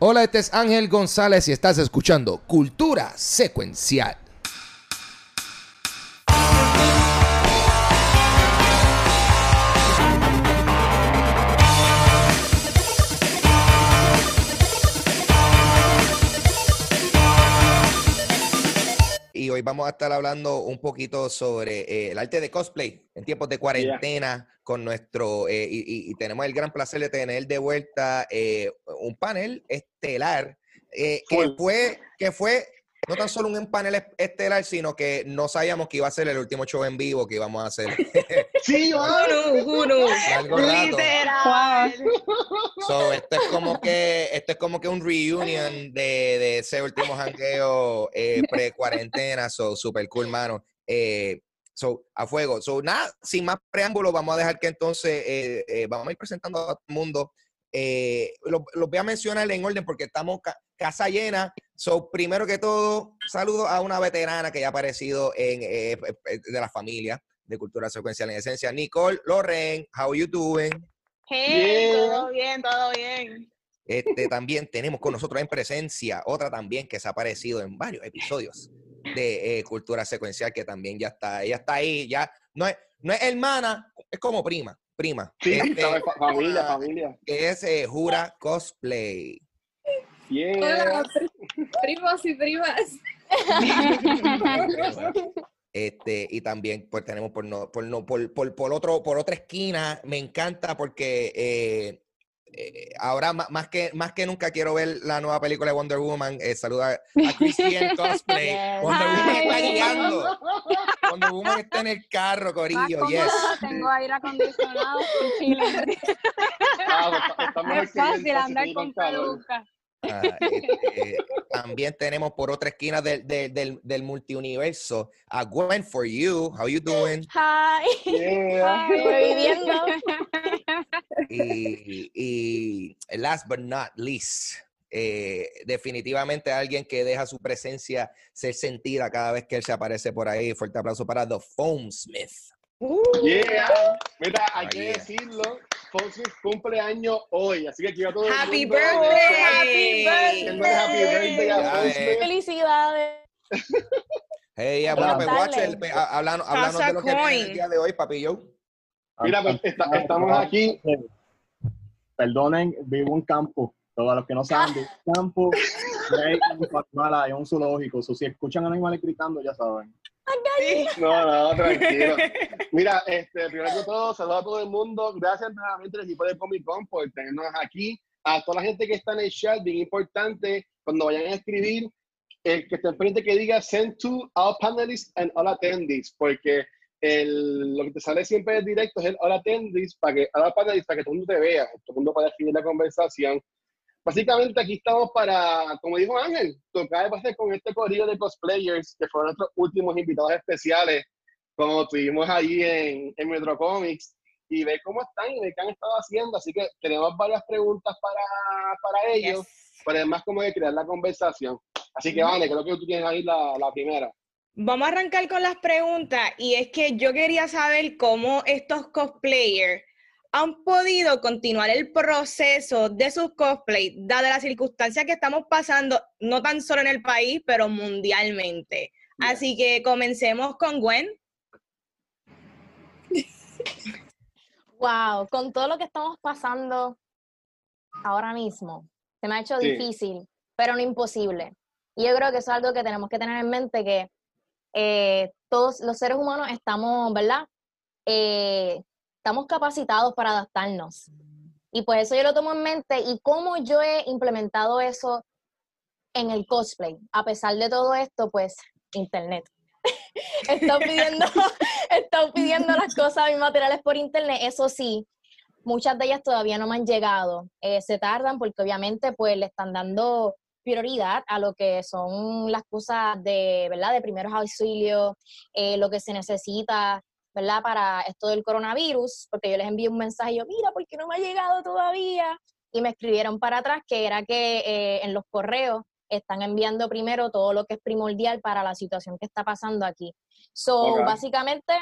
Hola, este es Ángel González y estás escuchando Cultura Secuencial. Hoy vamos a estar hablando un poquito sobre eh, el arte de cosplay en tiempos de cuarentena con nuestro, eh, y, tenemos el gran placer de tener de vuelta eh, un panel estelar que fue, que fue no tan solo un panel es- estelar, sino que no sabíamos que iba a ser el último show en vivo que íbamos a hacer. Sí, Juro, juro. Literal. So, esto es como que esto es como que un reunion de, de ese último jangueo eh, pre-cuarentena. So, super cool, mano. Eh, so, a fuego. So, nada, sin más preámbulos, vamos a dejar que entonces eh, eh, vamos a ir presentando a todo el mundo. Eh, lo- los voy a mencionar en orden porque estamos casa llena. So, primero que todo, saludo a una veterana que ya ha aparecido en, eh, eh, de la familia de Cultura Secuencial en Esencia. Nicole Loren, how you doing? Hey, Yeah. todo bien, todo bien. Este, también tenemos con nosotros en presencia otra también que se ha aparecido en varios episodios de eh, Cultura Secuencial, que también ya está, ella está ahí, ya no es, no es hermana, es como prima, prima. Sí, Este, familia, una- familia. que es eh, Jura Cosplay. Yeah. Hola, pri- primos y primas. Este, y también pues tenemos por no, por no, por, por, por otro, por otra esquina, me encanta porque eh, eh, ahora más que, más que nunca quiero ver la nueva película de Wonder Woman. Eh, saluda a Christian Cosplay. Yes. Wonder Woman está guiando. Wonder Woman está en el carro, Corillo. Yes. tengo aire acondicionado y chile. Ah, pues, está- está mejor Es fácil andar con peluca. Ah, este, también tenemos por otra esquina del, del, del, del multiuniverso a Gwen for You. How you doing? Hi. Yeah. Y, y last but not least, eh, definitivamente alguien que deja su presencia ser sentida cada vez que él se aparece por ahí. Fuerte aplauso para The Foam Smith. Yeah. Mira, hay que yeah. decirlo. Fonsi cumpleaños hoy, así que quiero a todo el Happy mundo birthday. Happy birthday a Ya Fonsi. ves. Felicidades. Hey, bueno, pues, Watcher, ha- hablando, hablando de lo que viene el día de hoy, papi Joe. Mira, pues, está- estamos aquí. Perdonen, vivo en campo. Todos los que no saben, vivo en campo. un hay un zoológico. So, si escuchan animales gritando, ya saben. No, no, tranquilo. Mira, este, primero que todo, saludos a todo el mundo. Gracias nuevamente al equipo de Comic Con por tenernos aquí. A toda la gente que está en el chat, bien importante, cuando vayan a escribir, el que esté frente que diga send to all panelists and all attendees, porque el, lo que te sale siempre en directo es el all attendees, para que, all panelists, para que todo el mundo te vea, todo el mundo pueda escribir la conversación. Básicamente aquí estamos para, como dijo Ángel, tocar pastel con este corrido de cosplayers que fueron nuestros últimos invitados especiales, como tuvimos allí en, en Metro Comics, y ver cómo están y ver qué han estado haciendo. Así que tenemos varias preguntas para, para ellos, pero además como de crear la conversación. Así que vale, creo que tú tienes ahí la, la primera. Vamos a arrancar con las preguntas y es que yo quería saber cómo estos cosplayers han podido continuar el proceso de sus cosplays, dada la circunstancia que estamos pasando, no tan solo en el país, pero mundialmente. Yeah. Así que comencemos con Gwen. Wow, con todo lo que estamos pasando ahora mismo, se me ha hecho Sí. difícil, pero no imposible. Y yo creo que eso es algo que tenemos que tener en mente, que eh, todos los seres humanos estamos, ¿verdad? Eh, estamos capacitados para adaptarnos. Y pues eso yo lo tomo en mente y cómo yo he implementado eso en el cosplay. A pesar de todo esto, pues internet. estado pidiendo, estado pidiendo las cosas, mis materiales por internet. Eso sí, muchas de ellas todavía no me han llegado. Eh, se tardan porque obviamente pues le están dando prioridad a lo que son las cosas de, ¿verdad? De primeros auxilios, eh, lo que se necesita, ¿verdad? Para esto del coronavirus, porque yo les envié un mensaje y yo, mira, ¿por qué no me ha llegado todavía? Y me escribieron para atrás que era que eh, en los correos están enviando primero todo lo que es primordial para la situación que está pasando aquí. So, básicamente,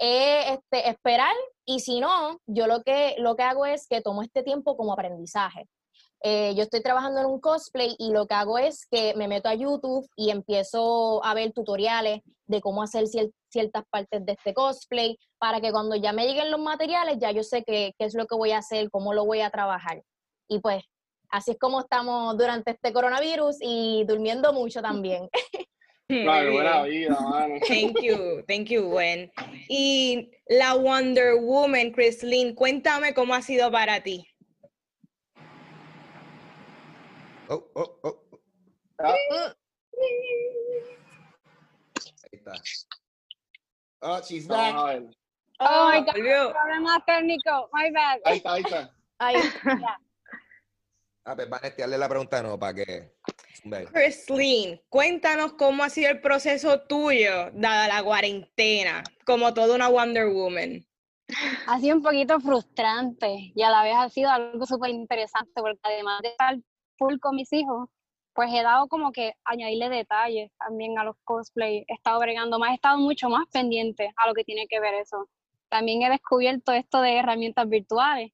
eh, este, esperar y si no, yo lo que, lo que hago es que tomo este tiempo como aprendizaje. Eh, yo estoy trabajando en un cosplay y lo que hago es que me meto a YouTube y empiezo a ver tutoriales de cómo hacer cier- ciertas partes de este cosplay para que cuando ya me lleguen los materiales ya yo sé qué, qué es lo que voy a hacer, cómo lo voy a trabajar. Y pues así es como estamos durante este coronavirus y durmiendo mucho también. Claro, buena vida, mano. Thank you, thank you, Gwen. Y la Wonder Woman, Chrislyn, cuéntame cómo ha sido para ti. Oh, oh, oh. Ah, Ahí está. Oh, she's back. a ver. Oh my God. volvió. Problema técnico, my bad. Ahí está, ahí está. Ay, Ah, pues Vanesti, hazle la pregunta no para que. Chrislyn, cuéntanos cómo ha sido el proceso tuyo, dada la cuarentena, como toda una Wonder Woman. Ha sido un poquito frustrante y a la vez ha sido algo súper interesante porque además de estar full con mis hijos, pues he dado como que añadirle detalles también a los cosplay. He estado bregando más, he estado mucho más pendiente a lo que tiene que ver eso. También he descubierto esto de herramientas virtuales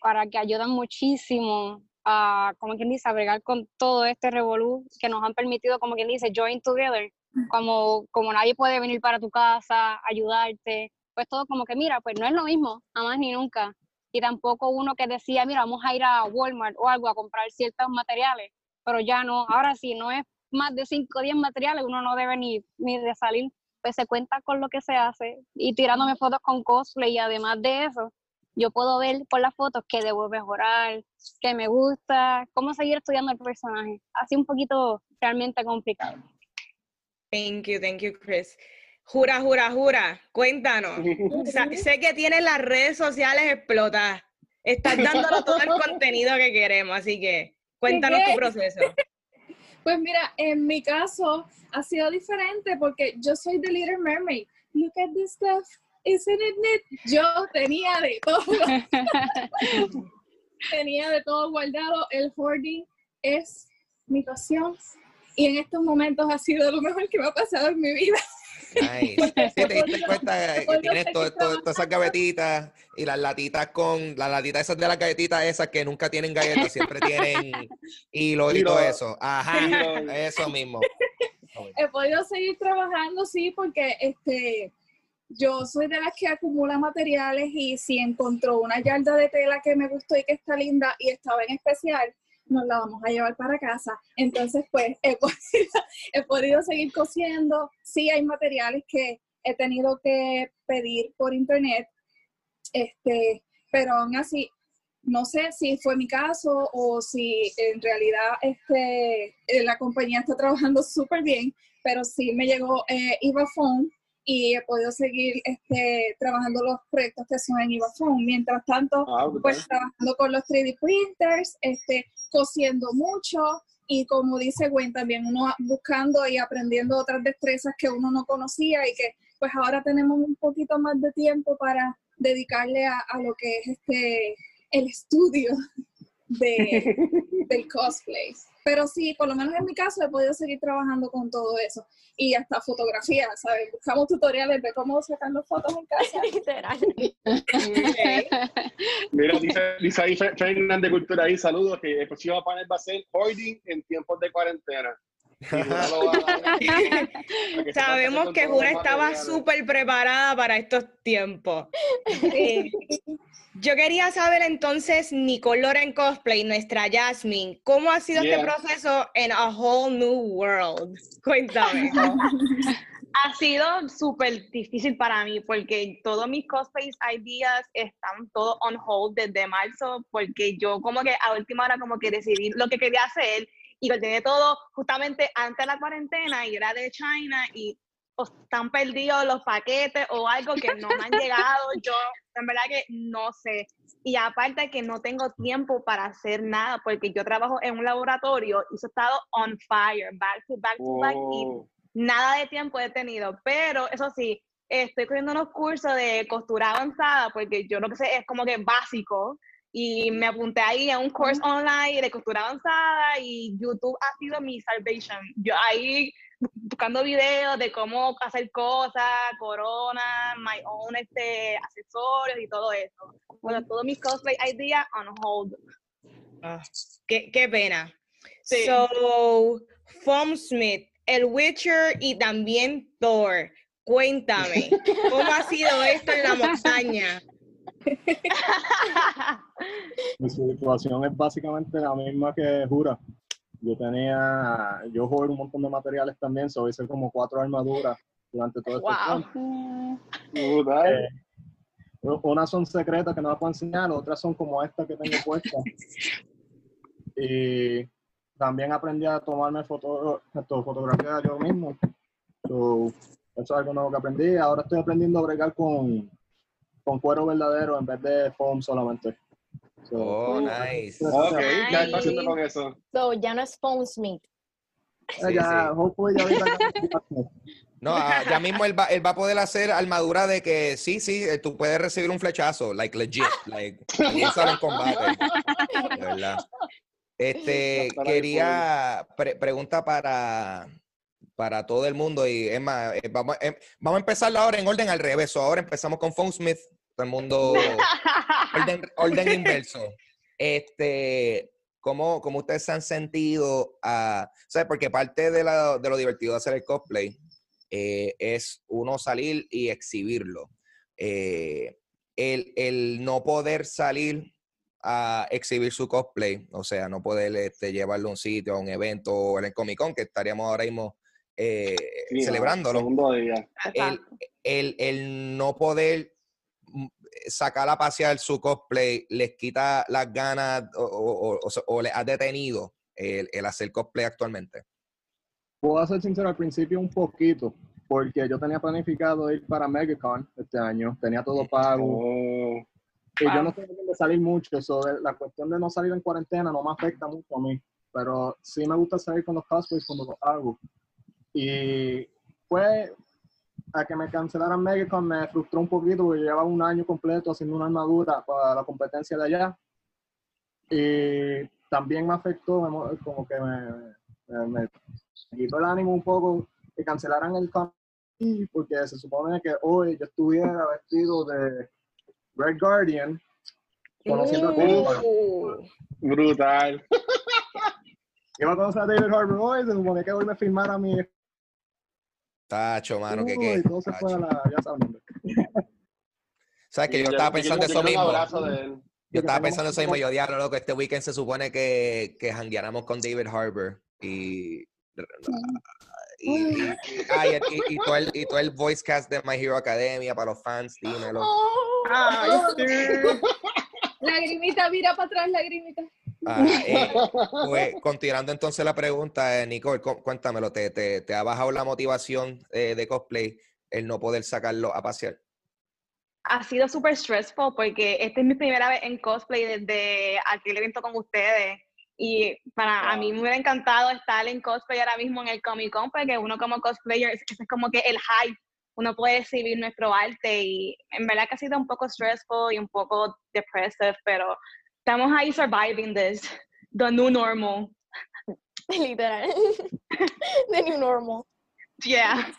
para que ayudan muchísimo a, como quien dice, a bregar con todo este revolú que nos han permitido, como quien dice, join together. Como, como nadie puede venir para tu casa, ayudarte, pues todo como que, mira, pues no es lo mismo, jamás ni nunca. Y tampoco uno que decía, mira, vamos a ir a Walmart o algo a comprar ciertos materiales, pero ya no, ahora sí, no es más de 5 o 10 materiales, uno no debe ni, ni de salir, pues se cuenta con lo que se hace y tirándome fotos con cosplay y además de eso, yo puedo ver por las fotos que debo mejorar, que me gusta, cómo seguir estudiando el personaje. Así un poquito realmente complicado. Thank you, thank you, Chris. Jura, jura, jura, cuéntanos. Sa- sé que tienes las redes sociales explotadas. Estás dándonos todo el contenido que queremos, así que cuéntanos tu proceso. Pues mira, en mi caso ha sido diferente porque yo soy The Little Mermaid. Look at this stuff. Isn't it neat? Yo tenía de todo. tenía de todo guardado. El hoarding es mi pasión. Y en estos momentos ha sido lo mejor que me ha pasado en mi vida. Nice. Sí, te diste cuenta que Porque tienes todo, todas esas gavetitas y las latitas con las latitas esas de las galletitas esas que nunca tienen galletas, siempre tienen hilo y todo eso. Ajá, eso mismo. he podido seguir trabajando, sí, porque este, yo soy de las que acumula materiales y si encontró una yarda de tela que me gustó y que está linda y estaba en especial, nos la vamos a llevar para casa. Entonces, pues, he podido, seguir cosiendo. Sí, hay materiales que he tenido que pedir por internet, este, pero aún así, no sé si fue mi caso o si en realidad este, la compañía está trabajando súper bien, pero sí me llegó eh, y he podido seguir este, trabajando los proyectos que son en Phone. Mientras tanto, Ah, pues trabajando con los 3D printers, este, cosiendo mucho y como dice Gwen, también uno buscando y aprendiendo otras destrezas que uno no conocía y que pues ahora tenemos un poquito más de tiempo para dedicarle a, a lo que es este el estudio de, del cosplay. Pero sí, por lo menos en mi caso he podido seguir trabajando con todo eso. Y hasta fotografía, ¿sabes? Buscamos tutoriales de cómo sacar fotos en casa. literal. Mira, dice, dice ahí Fe- Ferdinand de Cultura ahí, saludos, que el próximo panel va a ser hoarding en tiempos de cuarentena. Sabemos que Jura estaba súper preparada para estos tiempos. Eh, yo quería saber entonces, Nicole Loren Cosplay, nuestra Jasmine, ¿cómo ha sido este Yeah. proceso en A Whole New World? Cuéntame. ha sido súper difícil para mí porque todos mis cosplay ideas están todos on hold desde marzo porque yo como que a última hora como que decidí lo que quería hacer y tenía todo justamente antes de la cuarentena y era de China y o están perdidos los paquetes o algo que no me han llegado, yo en verdad que no sé. Y aparte que no tengo tiempo para hacer nada porque yo trabajo en un laboratorio y eso ha estado on fire, back to back to back y Oh, nada de tiempo he tenido, pero eso sí, estoy cogiendo unos cursos de costura avanzada porque yo que sé es como que básico y me apunté ahí a un curso online de costura avanzada y YouTube ha sido mi salvation. Yo ahí bu- buscando videos de cómo hacer cosas, corona, my own este, accesorios y todo eso. Bueno, todos mis cosplay ideas on hold. Ah, qué, qué pena. Sí. So, Foam Smith, El Witcher y también Thor. Cuéntame, ¿cómo ha sido esto en la montaña? Mi situación es básicamente la misma que Jura. Yo tenía, yo jugué un montón de materiales también, so hice como cuatro armaduras durante todo este Wow. tiempo. Brutal. Eh, unas son secretas que no las puedo enseñar, otras son como esta que tengo puesta. Y también aprendí a tomarme foto, esto, fotografías yo mismo. So, eso es algo nuevo que aprendí. Ahora estoy aprendiendo a bregar con, con cuero verdadero en vez de foam solamente. So, Oh, nice. Ok, ¿qué Nice. está haciendo con eso? So, ya no es Phone Smith. eh, ya, ya ya- No, ah, ya mismo él va, él va a poder hacer armadura de que sí, sí, eh, tú puedes recibir un flechazo, like legit, like, en combate. De verdad. Este, quería, pre- pregunta para, para todo el mundo y más, eh, vamos, eh, vamos a empezar ahora en orden al revés. So, ahora empezamos con Phone Smith, todo el mundo, orden, orden inverso. Este, ¿cómo, cómo ustedes se han sentido? a ¿sabes? Porque parte de, la- de lo divertido de hacer el cosplay eh, es uno salir y exhibirlo. Eh, el, el no poder salir a exhibir su cosplay, o sea, no poder este, llevarlo a un sitio, a un evento o en el Comic Con, que estaríamos ahora mismo eh, Sí, celebrándolo Segundo día. el, el, el no poder sacar a pasear su cosplay les quita las ganas o, o, o- o les ha detenido el, el hacer cosplay actualmente. Puedo ser sincero al principio un poquito, porque yo tenía planificado ir para MegaCon este año, tenía todo pago, Oh, y yo no estoy de salir mucho, so, la cuestión de no salir en cuarentena no me afecta mucho a mí, pero sí me gusta salir con los cosplays cuando los hago. Y fue a que me cancelaran MegaCon me frustró un poquito porque llevaba un año completo haciendo una armadura para la competencia de allá. Y también me afectó, como que me, me- me quitó el ánimo un poco que cancelaran el con porque se supone que hoy yo estuviera vestido de Red Guardian conociendo a. Uh, brutal. Iba a conocer a David Harbour hoy, se supone que hoy me filmara mi Tacho, mano, que Uy, qué. todo se fue a la, ya saben. Sabes que yo estaba pensando eso yo quiero mismo. Un abrazo de él. Yo estaba pensando eso mismo. Yo diablo, loco. Este weekend se supone que, que jangueáramos con David Harbour y. Y, y, y- y- y todo el, y todo el voice cast de My Hero Academia para los fans, dímelo. Ay, sí. Lagrimita, mira para atrás, lagrimita. Ah, eh, pues, continuando entonces la pregunta, eh, Nicole, cu- cuéntamelo, ¿te, te, te ha bajado la motivación eh, de cosplay el no poder sacarlo a pasear? ha sido súper stressful porque esta es mi primera vez en cosplay desde aquel evento con ustedes. Y para a mí me hubiera encantado estar en cosplay ahora mismo en el Comic Con, porque uno como cosplayer, ese es como que el hype, uno puede exhibir nuestro arte y en verdad que ha sido un poco stressful y un poco depressive, pero estamos ahí surviving this, the new normal. Literal. The new normal. Yeah.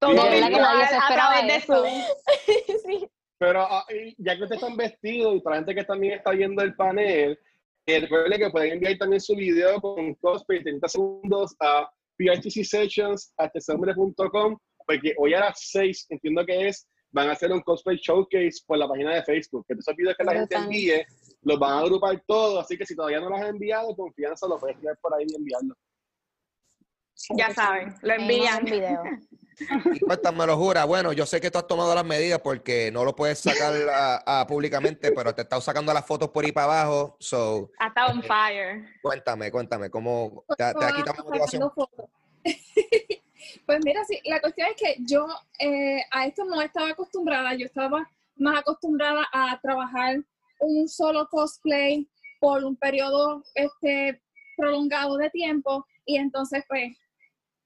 Todo que virtual a través de. Zoom. sí. Pero ah, ya que ustedes están vestidos y para la gente que también está viendo el panel, eh, recuerden que pueden enviar también su video con cosplay 30 segundos a prtcsessions.com porque hoy a las 6, entiendo que es, van a hacer un cosplay showcase por la página de Facebook. Que esos videos que la gente envíe, los van a agrupar todos, así que si todavía no los han enviado, confianza, lo puedes enviar por ahí y enviarlo. Ya saben, lo envían. video. Y cuéntame, lo jura. Bueno, yo sé que tú has tomado las medidas porque no lo puedes sacar a, a públicamente, pero te estás sacando las fotos por ahí para abajo. So, Hasta on fire. cuéntame, cuéntame, ¿cómo te, ha- te ha quitado la motivación? Pues mira, sí, la cuestión es que yo eh, a esto no estaba acostumbrada, yo estaba más acostumbrada a trabajar un solo cosplay por un periodo este, prolongado de tiempo y entonces pues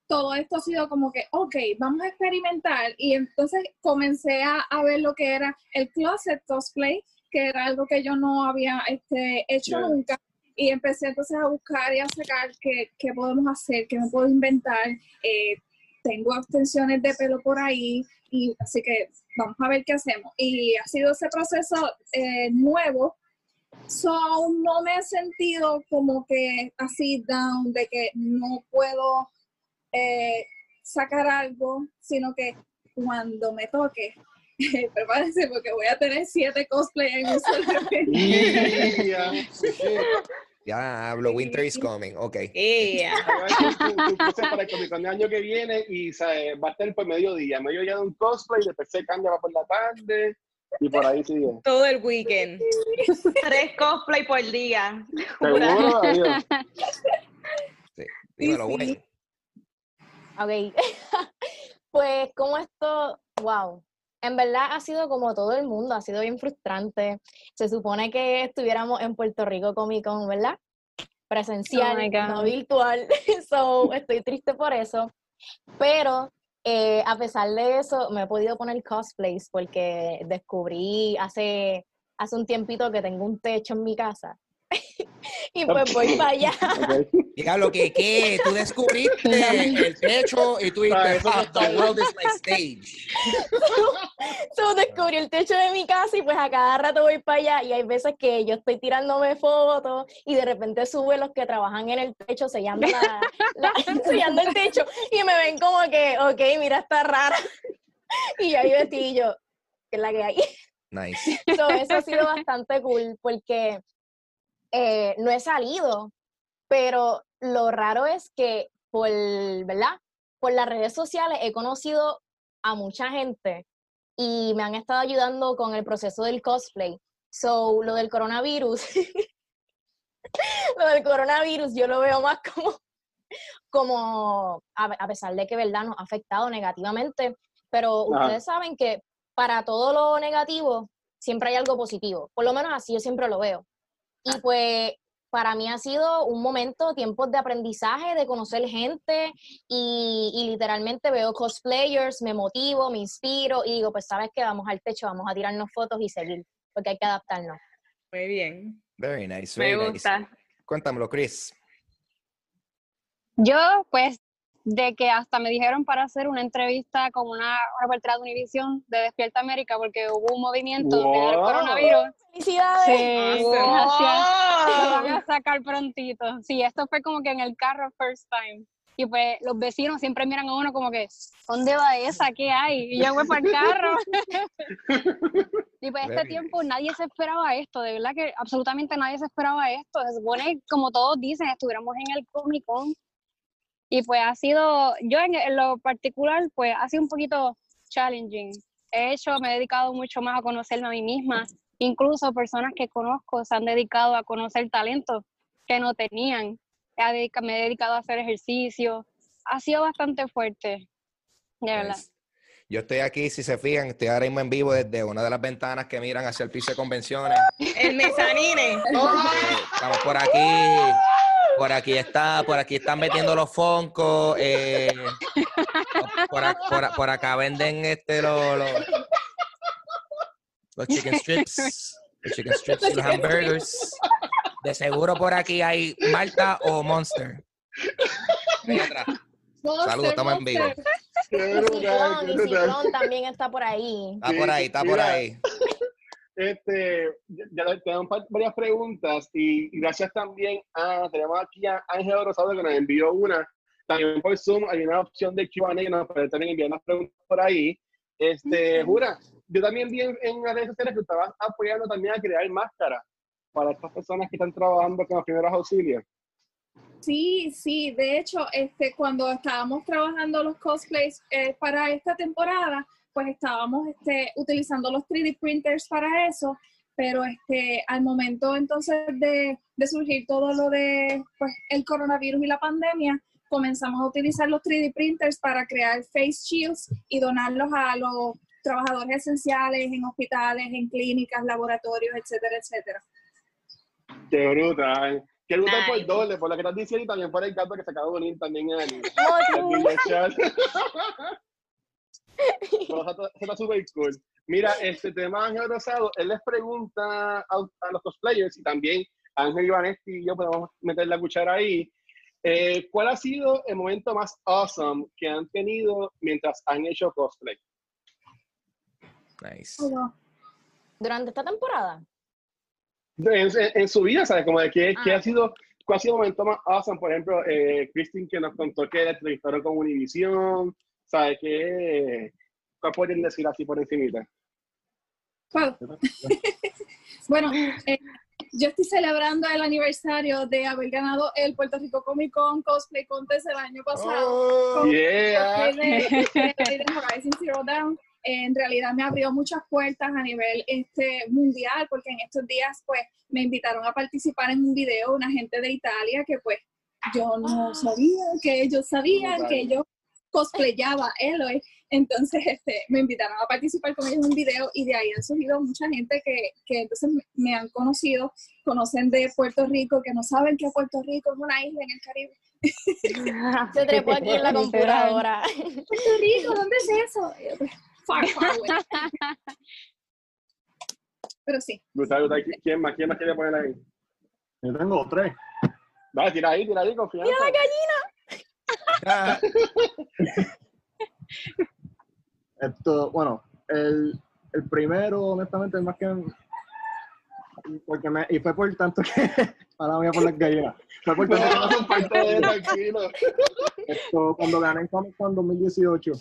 todo esto ha sido como que, ok, vamos a experimentar y entonces comencé a, a ver lo que era el closet cosplay, que era algo que yo no había este, hecho Yeah. nunca y empecé entonces a buscar y a sacar qué, qué podemos hacer, qué me puedo inventar. Eh, tengo extensiones de pelo por ahí y así que vamos a ver qué hacemos. Y ha sido ese proceso eh, nuevo So, no me he sentido como que así down, de que no puedo eh, sacar algo, sino que cuando me toque, prepárense porque voy a tener siete cosplay en un solo. Ya hablo, winter is coming. Ok. Yeah. Tú- tú- para el Comic Con del año que viene y ¿sabes? va a estar por mediodía. Mediodía de un cosplay, después se cambia va por la tarde y por ahí sigue. Todo el weekend. Tres cosplay por día. Seguro, adiós. Sí. Dímelo, sí. güey. Ok. pues como esto, wow. En verdad ha sido como todo el mundo, ha sido bien frustrante. Se supone que estuviéramos en Puerto Rico Comic Con, ¿verdad? Presencial, Oh no virtual. so, estoy triste por eso. Pero eh, a pesar de eso, me he podido poner cosplays porque descubrí hace, hace un tiempito que tengo un techo en mi casa. y pues voy para allá. Ok. Diablo, que qué? Tú descubriste el techo y tú eso no "Ah, the ahí". world is my stage. So, descubrí el techo de mi casa y pues a cada rato voy para allá y hay veces que yo estoy tirándome fotos y de repente sube los que trabajan en el techo sellando, la, la- sellando el techo y me ven como que, ok, mira, está rara. Y ahí vestí y yo, que es la que hay. Nice. So, eso ha sido bastante cool porque eh, no he salido, pero lo raro es que por, ¿verdad? Por las redes sociales he conocido a mucha gente y me han estado ayudando con el proceso del cosplay. So, lo del coronavirus, lo del coronavirus yo lo veo más como, como a, a pesar de que, ¿verdad? Nos ha afectado negativamente, pero Ajá. ustedes saben que para todo lo negativo siempre hay algo positivo. Por lo menos así yo siempre lo veo. Y pues para mí ha sido un momento, tiempos de aprendizaje, de conocer gente y, y literalmente veo cosplayers, me motivo, me inspiro y digo, pues sabes que vamos al techo, vamos a tirarnos fotos y seguir, porque hay que adaptarnos. Muy bien. Very nice, Me very nice. gusta. Cuéntamelo, Chris. Yo, pues, de que hasta me dijeron para hacer una entrevista con una reportera de Univision de Despierta América porque hubo un movimiento del coronavirus. ¡Felicidades! Sí, Awesome. gracias. Lo voy a sacar prontito. Sí, esto fue como que en el carro first time. Y pues los vecinos siempre miran a uno como que, ¿dónde va esa? ¿Qué hay? Y yo voy para el carro. y pues este Very tiempo nadie se esperaba esto, de verdad que absolutamente nadie se esperaba esto. Se supone, como todos dicen, estuviéramos en el Comic Con. Y pues ha sido, yo en, en lo particular, pues ha sido un poquito challenging. He hecho, me he dedicado mucho más a conocerme a mí misma. Incluso personas que conozco se han dedicado a conocer talentos que no tenían. Me he dedicado a hacer ejercicio. Ha sido bastante fuerte, de verdad. Nice. Yo estoy aquí, si se fijan, estoy ahora mismo en vivo desde una de las ventanas que miran hacia el piso de convenciones. El mezanine. Estamos por aquí. Por aquí está, por aquí están metiendo los foncos. eh, por acá venden este los, los, los chicken strips. Los chicken strips y los hamburgers. De seguro por aquí hay Malta o Monster. Saludos, estamos en vivo. Ciclón también está por ahí. Está por ahí, está por ahí. Este, ya tenemos par- varias preguntas y, y gracias también a, tenemos aquí a Ángel Rosado que nos envió una. También por Zoom hay una opción de Q&A que nos puede también enviar unas preguntas por ahí. Este, Jura, yo también vi en, en las redes sociales que estabas apoyando también a crear máscaras para estas personas que están trabajando con los primeros auxilios. Sí, sí, de hecho, este, cuando estábamos trabajando los cosplays eh, para esta temporada, pues estábamos este, utilizando los 3D printers para eso, pero este, al momento entonces de, de surgir todo lo de pues, el coronavirus y la pandemia, comenzamos a utilizar los 3D printers para crear face shields y donarlos a los trabajadores esenciales en hospitales, en clínicas, laboratorios, etcétera, etcétera. Qué brutal. Qué brutal por doble, por lo que estás diciendo y también por el gato que se acaba de unir también en el, en el chat. Está- súper cool. Mira, este tema Ángel Rosado, él les pregunta a, a los cosplayers y también Ángel Ivanetti y yo podemos meter la cuchara ahí. eh, ¿Cuál ha sido el momento más awesome que han tenido mientras han hecho cosplay? Nice. Durante esta temporada. en, en- en su vida, ¿sabes? Como de qué, qué Ah. ha sido, cuál ha sido el momento más awesome, por ejemplo, eh, Christine que nos contó que la entrevistaron con Univision, ¿sabes? ¿Qué, ¿Cuál pueden decir así por encimita? ¿Puedo? bueno, eh, yo estoy celebrando el aniversario de haber ganado el Puerto Rico Comic Con Cosplay Contest el año pasado. Oh. Con Yeah. de, de- de Horizon Zero Dawn. En realidad me abrió muchas puertas a nivel este, mundial, porque en estos días pues me invitaron a participar en un video una gente de Italia que pues yo no sabía que ellos sabían que yo cosplayaba Eloy. Entonces, este, me invitaron a participar con ellos en un video y de ahí han surgido mucha gente que, que entonces me- han conocido, conocen de Puerto Rico, que no saben que Puerto Rico es una isla en el Caribe. Se trepó aquí en la computadora. Puerto Rico, ¿dónde es eso? Far, far away. Pero sí. ¿Quién más? ¿Quién más quiere poner ahí? Yo tengo tres. Dale, tira ahí, tira ahí, confianza. Ah, Esto, bueno, el, el primero, honestamente, es más que. Porque me, y fue por tanto que. Ahora voy a poner gallinas. Fue por tanto que No, de tranquilo. esto, cuando gané en Comic Con 2018.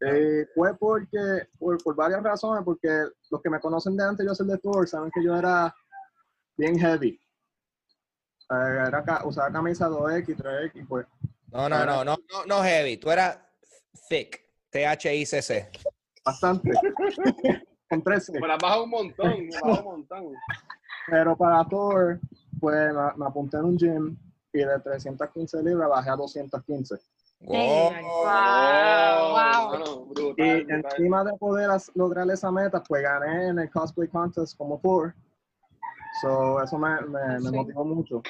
Eh, fue porque, por, por varias razones, porque los que me conocen de antes yo ser de Thor saben que yo era bien heavy. Eh, era, ca- usaba camisa 2X, 3X, pues. No, no, no, no, no, no heavy. Tú eras thick. T-H-I-C-C. Bastante. Con 13. Me la baja un montón, baja un montón. Pero para Thor, pues me, me apunté en un gym y de 315 libras bajé a 215. Wow. Wow. brutal, Y brutal. encima de poder lograr esa meta, pues gané en el cosplay contest como Thor. So, eso me, me, me Sí. motivó mucho.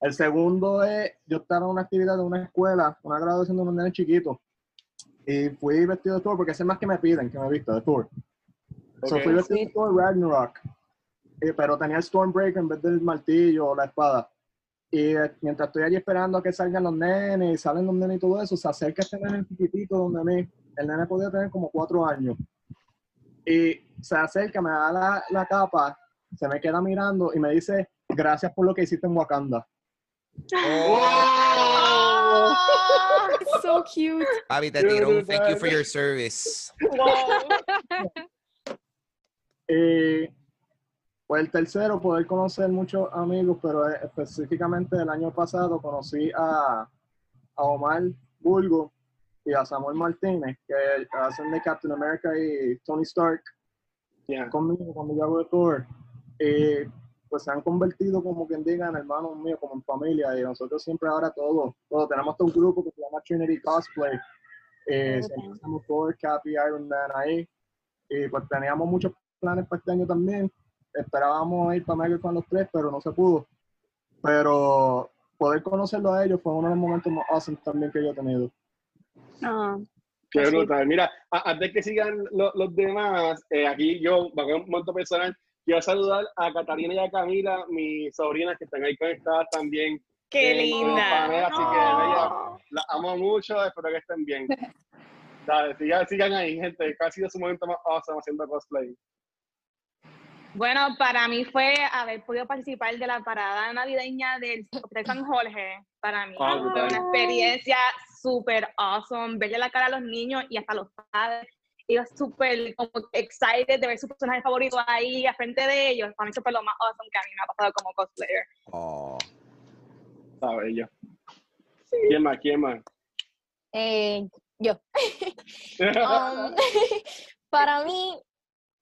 El segundo es, yo estaba en una actividad de una escuela, una graduación de un nene chiquito. Y fui vestido de Thor, porque ese es más que me piden que me vista de Thor. So, Ok. fui vestido de Thor Ragnarok. Eh, pero tenía el Stormbreaker en vez del martillo o la espada. Y eh, mientras estoy allí esperando a que salgan los nenes y salen los nenes y todo eso, se acerca este nene chiquitito donde a mí, el nene podía tener como cuatro años. Y se acerca, me da la, la capa, se me queda mirando y me dice, gracias por lo que hiciste en Wakanda. ¡Oh! so cute. Papi, te tiró un thank you for your service. Y pues el tercero, poder conocer muchos amigos, pero eh, específicamente el año pasado conocí a, a Omar Bulgo y a Samuel Martínez, que hacen de Captain America y Tony Stark Ya. conmigo cuando yo hago de Thor. Y pues se han convertido como quien diga en hermanos míos, como en familia, y nosotros siempre ahora todos, todos tenemos todo un grupo que se llama Trinity Cosplay. Eh, siempre hacemos Thor, Cap y Iron Man ahí. Y pues teníamos muchos planes para este año también. Esperábamos ir para Mega con los tres, pero no se pudo. Pero poder conocerlo a ellos fue uno de los momentos más awesome también que yo he tenido. Ah, Qué Así. brutal. Mira, a- antes que sigan lo- los demás, eh, aquí yo, bajo un momento personal, quiero saludar a Catalina y a Camila, mis sobrinas que están ahí conectadas también. Qué eh, linda. así que ellas las amo mucho, espero que estén bien. Dale, sigan, sigan ahí, gente. ¿Cuál ha sido su momento más awesome haciendo cosplay? Bueno, para mí fue haber podido participar de la parada navideña del de San Jorge. Para mí fue una experiencia súper awesome. Verle la cara a los niños y hasta los padres. Iba súper como excited de ver su personaje favorito ahí a frente de ellos. Para mí eso fue lo más awesome que a mí me ha pasado como cosplayer. Oh. Yo. ¿Quién más? ¿Quién más? Eh, yo. Um, para mí,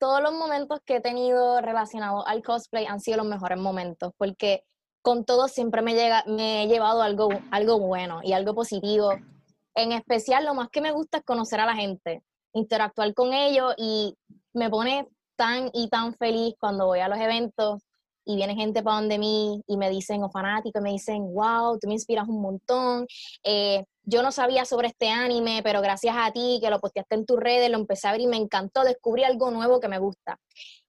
todos los momentos que he tenido relacionados al cosplay han sido los mejores momentos, porque con todo siempre me, llega, me he llevado algo, algo bueno y algo positivo. En especial, lo más que me gusta es conocer a la gente, interactuar con ellos y me pone tan y tan feliz cuando voy a los eventos y viene gente para donde mí y me dicen, o fanáticos, me dicen, wow, tú me inspiras un montón. Eh, yo no sabía sobre este anime, pero gracias a ti que lo posteaste en tus redes, lo empecé a ver y me encantó, descubrí algo nuevo que me gusta.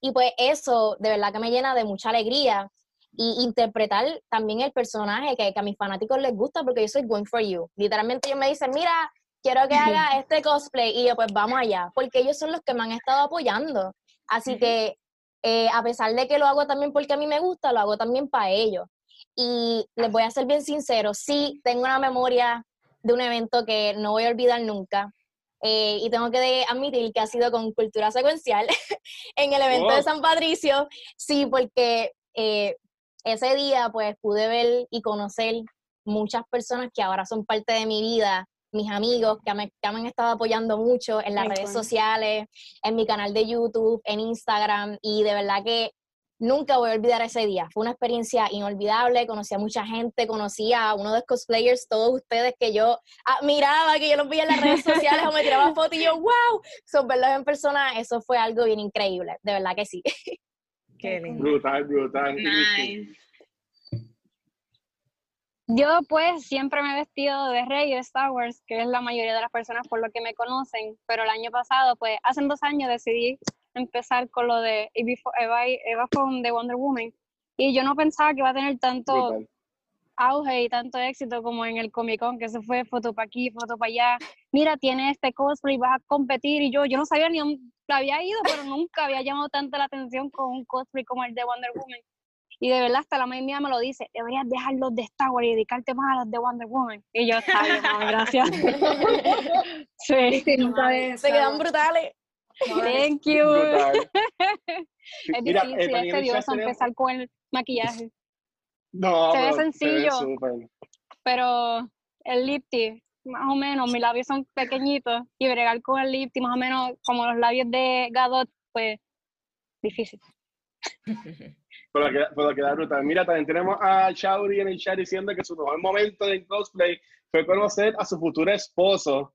Y pues eso de verdad que me llena de mucha alegría y interpretar también el personaje que, que a mis fanáticos les gusta porque yo soy going for you. Literalmente ellos me dicen, mira, quiero que haga este cosplay y yo pues vamos allá, porque ellos son los que me han estado apoyando. Así que eh, a pesar de que lo hago también porque a mí me gusta, lo hago también para ellos. Y les voy a ser bien sincero, sí, tengo una memoria de un evento que no voy a olvidar nunca. eh, y tengo que admitir que ha sido con cultura secuencial en el evento de. San Patricio. Sí, porque eh, ese día pues pude ver y conocer muchas personas que ahora son parte de mi vida, mis amigos que me, que me han estado apoyando mucho en las redes cool. sociales, en mi canal de YouTube, en Instagram y de verdad que nunca voy a olvidar ese día. Fue una experiencia inolvidable, conocí a mucha gente, conocí a uno de los cosplayers, todos ustedes que yo admiraba, que yo los veía en las redes sociales o me tiraba fotos y yo, wow, son verlos en persona, eso fue algo bien increíble, de verdad que sí. Qué lindo. Brutal, brutal. Nice. Yo pues siempre me he vestido de Rey de Star Wars, que es la mayoría de las personas por lo que me conocen, pero el año pasado, pues hace dos años decidí empezar con lo de Eva, Eva, de Wonder Woman y yo no pensaba que iba a tener tanto auge y tanto éxito como en el Comic Con, que se fue foto para aquí, foto para allá. Mira, tiene este cosplay, vas a competir y yo, yo no sabía ni dónde había ido, pero nunca había llamado tanto la atención con un cosplay como el de Wonder Woman. Y de verdad, hasta la mami mía me lo dice, deberías dejar los de Star Wars y dedicarte más a los de Wonder Woman. Y yo, está bien, mami, gracias. sí, Sí, nunca ves Se quedan brutales. thank you. Brutal. Es Mira, difícil, eh, es tedioso empezar con el maquillaje. No, Se ve sencillo. pero el lip más o menos, mis labios son pequeñitos y bregar con el lip más o menos como los labios de Gadot, pues difícil. Pero queda, pero queda brutal. Mira, también tenemos a Shauri en el chat diciendo que su mejor momento en cosplay fue conocer a su futuro esposo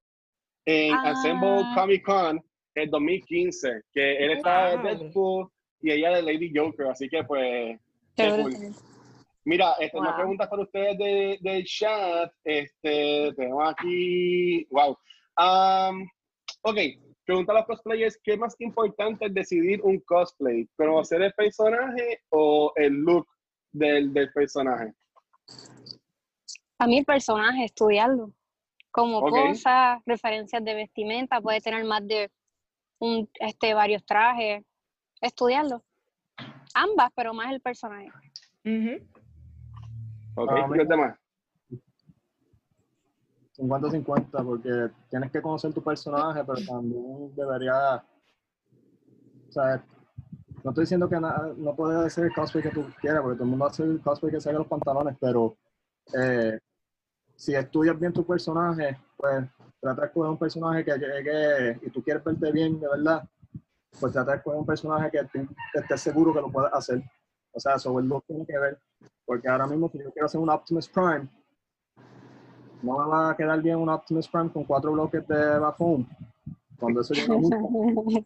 en Ah. Assemble Comic Con en 2015, que él estaba Wow. de Deadpool y ella de Lady Joker, así que pues... Cool. Mira, este, Wow. preguntas para ustedes de- del chat. Este, tenemos aquí. Wow. Um, ok, pregunta a los cosplayers: ¿qué es más importante es decidir un cosplay? ¿Conocer el personaje o el look del, del personaje? A mí el personaje, estudiarlo, como Ok. cosas, referencias de vestimenta, puede tener más de un, este, varios trajes, estudiarlo. Ambas, pero más el personaje. Ujú. Ok, Ah, ¿y los demás? 50-50, porque tienes que conocer tu personaje, pero también debería. O sea, no estoy diciendo que na- no puedes hacer el cosplay que tú quieras, porque todo el mundo hace el cosplay que se haga los pantalones, pero eh, si estudias bien tu personaje, pues trata de escoger un personaje que llegue y tú quieres verte bien, de verdad, pues trata de escoger un personaje que tú estés seguro que lo puedas hacer. O sea, sobre el look tiene que ver, porque ahora mismo si yo quiero hacer un Optimus Prime, no me va a quedar bien un Optimus Prime con cuatro bloques de bafón. Cuando eso llega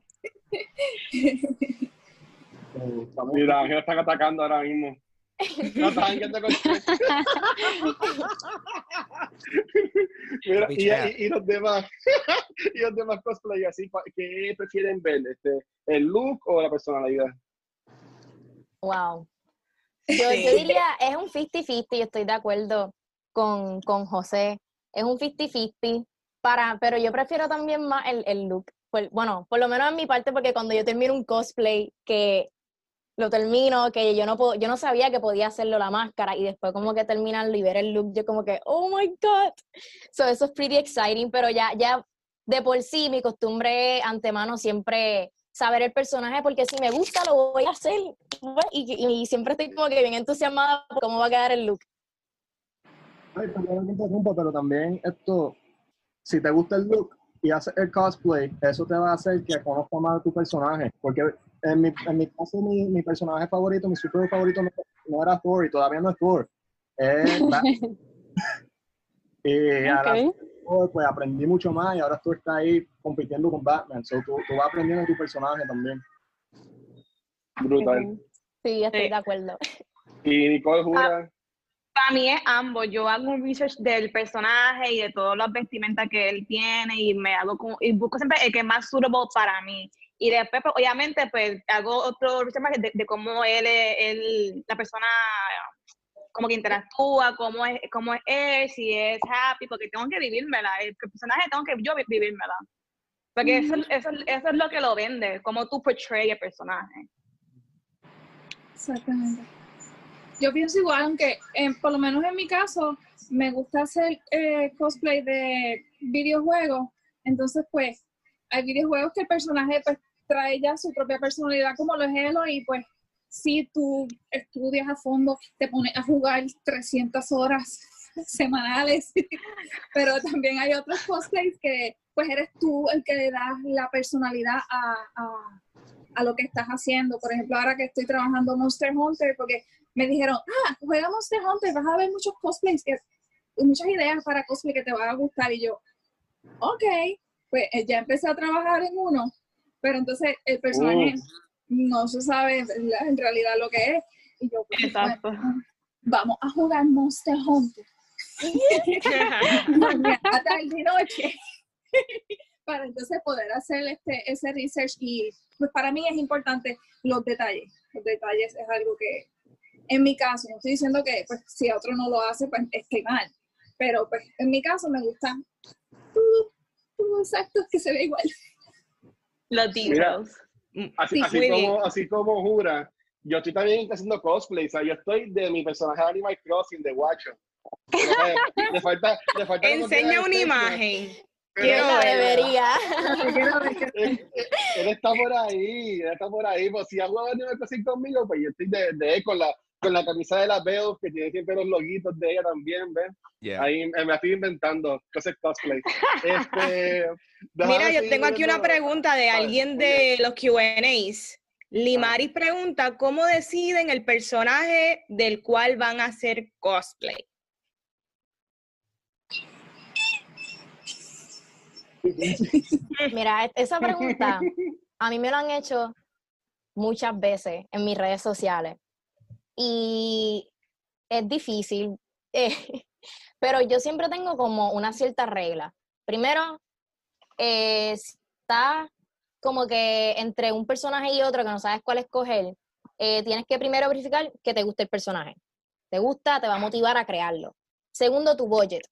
Mira, Ángel están atacando ahora mismo. No, están que te. Mira, y, y- y los demás, y los demás cosplay así, ¿qué prefieren ver? Este, ¿El look o la personalidad? Wow. Yo, yo Sí. diría, es un 50-50, yo estoy de acuerdo con, con José. Es un 50-50, para, pero yo prefiero también más el, el look. Bueno, por lo menos en mi parte, porque cuando yo termino un cosplay, que lo termino, que yo no puedo, yo no sabía que podía hacerlo la máscara, y después como que terminarlo y ver el look, yo como que, oh my God. So, eso es pretty exciting, pero ya, ya de por sí mi costumbre antemano siempre saber el personaje, porque si me gusta lo voy a hacer. Y, y- y siempre estoy como que bien entusiasmada por cómo va a quedar el look. Ay, perdona que te interrumpa, pero también esto, si te gusta el look y haces el cosplay, eso te va a hacer que conozca más a tu personaje. Porque en mi, en mi caso, mi, mi personaje favorito, mi super favorito no, no era Thor y todavía no es Thor. Es y ahora pues aprendí mucho más y ahora tú estás ahí compitiendo con Batman. So, tú, tú vas aprendiendo tu personaje también. Brutal. Sí, estoy Sí. de acuerdo. Y Nicole jura. Para mí es ambos. Yo hago un research del personaje y de todas las vestimentas que él tiene y me hago como, y busco siempre el que es más suitable para mí. Y después, pues, obviamente, pues hago otro research de, de cómo él, es- él, la persona como que interactúa, cómo es, cómo es él, si es happy, porque tengo que vivírmela. El personaje tengo que yo vi- vivírmela. Porque eso, eso, eso es lo que lo vende, cómo tú portray el personaje. Exactamente. Yo pienso igual, aunque eh, por lo menos en mi caso me gusta hacer eh, cosplay de videojuegos, entonces pues hay videojuegos que el personaje pues trae ya su propia personalidad como lo es Elo y pues si tú estudias a fondo, te pones a jugar 300 horas semanales, pero también hay otros cosplays que pues eres tú el que le das la personalidad a, a, a lo que estás haciendo. Por ejemplo, ahora que estoy trabajando Monster Hunter, porque me dijeron, ah, juega Monster Hunter, vas a ver muchos cosplays, que, muchas ideas para cosplay que te van a gustar. Y yo, ok, pues eh, ya empecé a trabajar en uno, pero entonces el personaje no se sabe en realidad lo que es. Y yo, pues, Exacto. bueno, vamos a jugar Monster Hunter. Mañana, tarde y noche. para entonces poder hacer este, ese research y pues para mí es importante los detalles. Los detalles es algo que, en mi caso, no estoy diciendo que pues, si otro no lo hace, pues esté mal, pero pues en mi caso me gusta todo, todo exacto que se ve igual. Los Mira. details. Así, Sí, así muy como, así como Jura, yo estoy también haciendo cosplay, o sea, yo estoy de mi personaje de Animal Crossing, de Watcher. Le falta, le falta Enseña una imagen. Pero Quiero verla. debería. Él, está por ahí, él está por ahí. Pues si ha jugado Animal Crossing conmigo, pues yo estoy de, de con la, con la camisa de la Belle, que tiene siempre los loguitos de ella también, ¿ves? Yeah. Ahí me la estoy inventando, cosas cosplay. Este, Mira, yo tengo aquí una pregunta de alguien de los QAs. Limaris pregunta, ¿cómo deciden el personaje del cual van a hacer cosplay? Mira, e- esa pregunta a mí me lo han hecho muchas veces en mis redes sociales y es difícil, eh, pero yo siempre tengo como una cierta regla. Primero, eh, está como que entre un personaje y otro que no sabes cuál escoger, eh, tienes que primero verificar que te guste el personaje. Te gusta, te va a motivar a crearlo. Segundo, tu budget.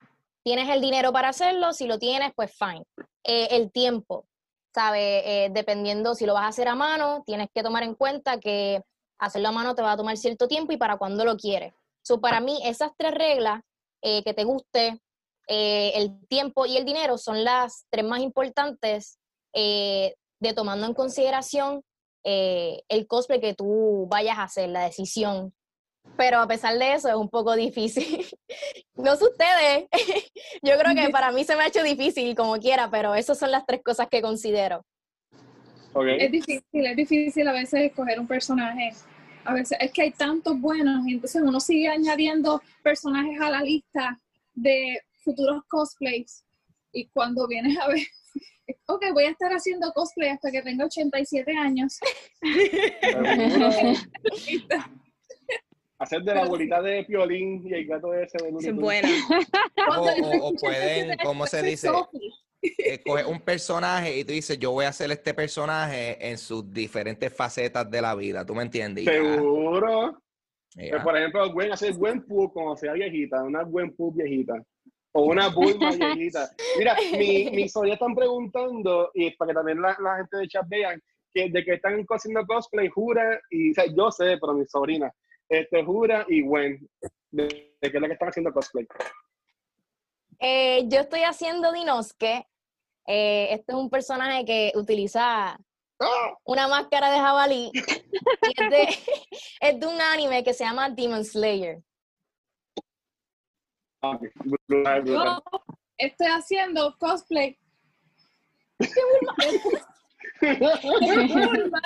¿Tienes el dinero para hacerlo? Si lo tienes, pues fine. Eh, el tiempo, ¿sabes? Dependiendo si lo vas a hacer a mano, tienes que tomar en cuenta que hacerlo a mano te va a tomar cierto tiempo y para cuándo lo quieres. So, para mí, esas tres reglas, eh, que te guste, eh, el tiempo y el dinero, son las tres más importantes eh, de tomando en consideración eh, el cosplay que tú vayas a hacer, la decisión. Pero a pesar de eso, es un poco difícil. no sé ustedes. Yo creo que para mí se me ha hecho difícil como quiera, pero esas son las tres cosas que considero. Es difícil, es difícil a veces escoger un personaje. A veces es que hay tantos buenos y entonces uno sigue añadiendo personajes a la lista de futuros cosplays. Y cuando vienes a ver, ok, voy a estar haciendo cosplay hasta que tenga 87 años. Hacer de la bolita de Piolín y el gato ese de es buena. O, o- o pueden, ¿cómo se dice? Eh, coges un personaje y tú dices, yo voy a hacer este personaje en sus diferentes facetas de la vida, ¿tú me entiendes? Ya, Seguro. ya. Pues, por ejemplo, Gwen hacer Gwen Pooh como sea viejita, una Gwen Pooh viejita. O una Bulma viejita. Mira, mi, mi sobrina están preguntando, y para que también la, la gente de chat vean, que de que están haciendo cosplay, Jura, y o sea, yo sé, pero mi sobrina, este, Jura y Gwen, de, de que es la que están haciendo cosplay. Eh, yo estoy haciendo Dinosuke. Eh, este es un personaje que utiliza ¡Ah! una máscara de jabalí. y es, de, es de un anime que se llama Demon Slayer. Yo estoy haciendo cosplay de Bulma,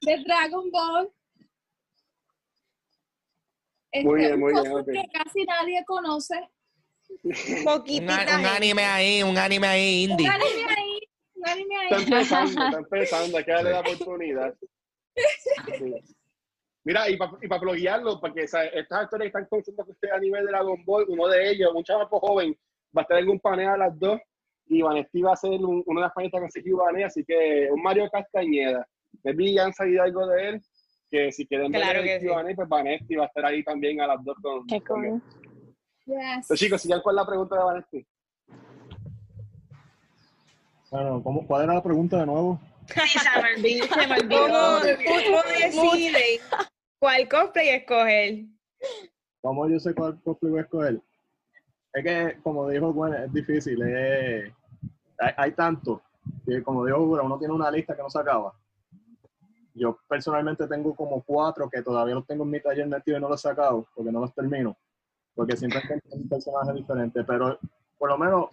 de Dragon Ball. Este, Muy bien, muy que casi nadie conoce. Un, Poquitita un gente. anime ahí, un anime ahí Un indie. anime ahí, un anime Está ahí. empezando, está empezando, hay que darle la oportunidad. Sí. Mira, y para y pa bloguearlo, porque sea, estas actores que están conociendo que usted a nivel de Dragon Ball, uno de ellos, un chamaco joven, va a estar en un panel a las dos, y Vanesti va a ser un- una de las panelistas con Sergio Vané, así que un Mario Castañeda. Me vi ya han sabido algo de él, que si quieren Claro ver que a Vané, pues Vanesti va a estar ahí también a las dos con, Qué con él. Yes. Entonces, chicos, sigan con la pregunta de Vanesti. Bueno, ¿cómo, ¿cuál era la pregunta de nuevo? Sí, se me olvidó, se me olvidó. ¿Cómo, cómo deciden ¿Cuál cosplay escoger? ¿Cómo yo sé cuál cosplay voy a escoger? Es que, como dijo Gwen, es difícil. es- hay, hay tanto. que, como dijo Gura, uno tiene una lista que no se acaba. Yo personalmente tengo como cuatro que todavía los tengo en mi taller metido y no los he sacado porque no los termino. Porque siempre encuentro un personaje diferente. Pero por lo menos,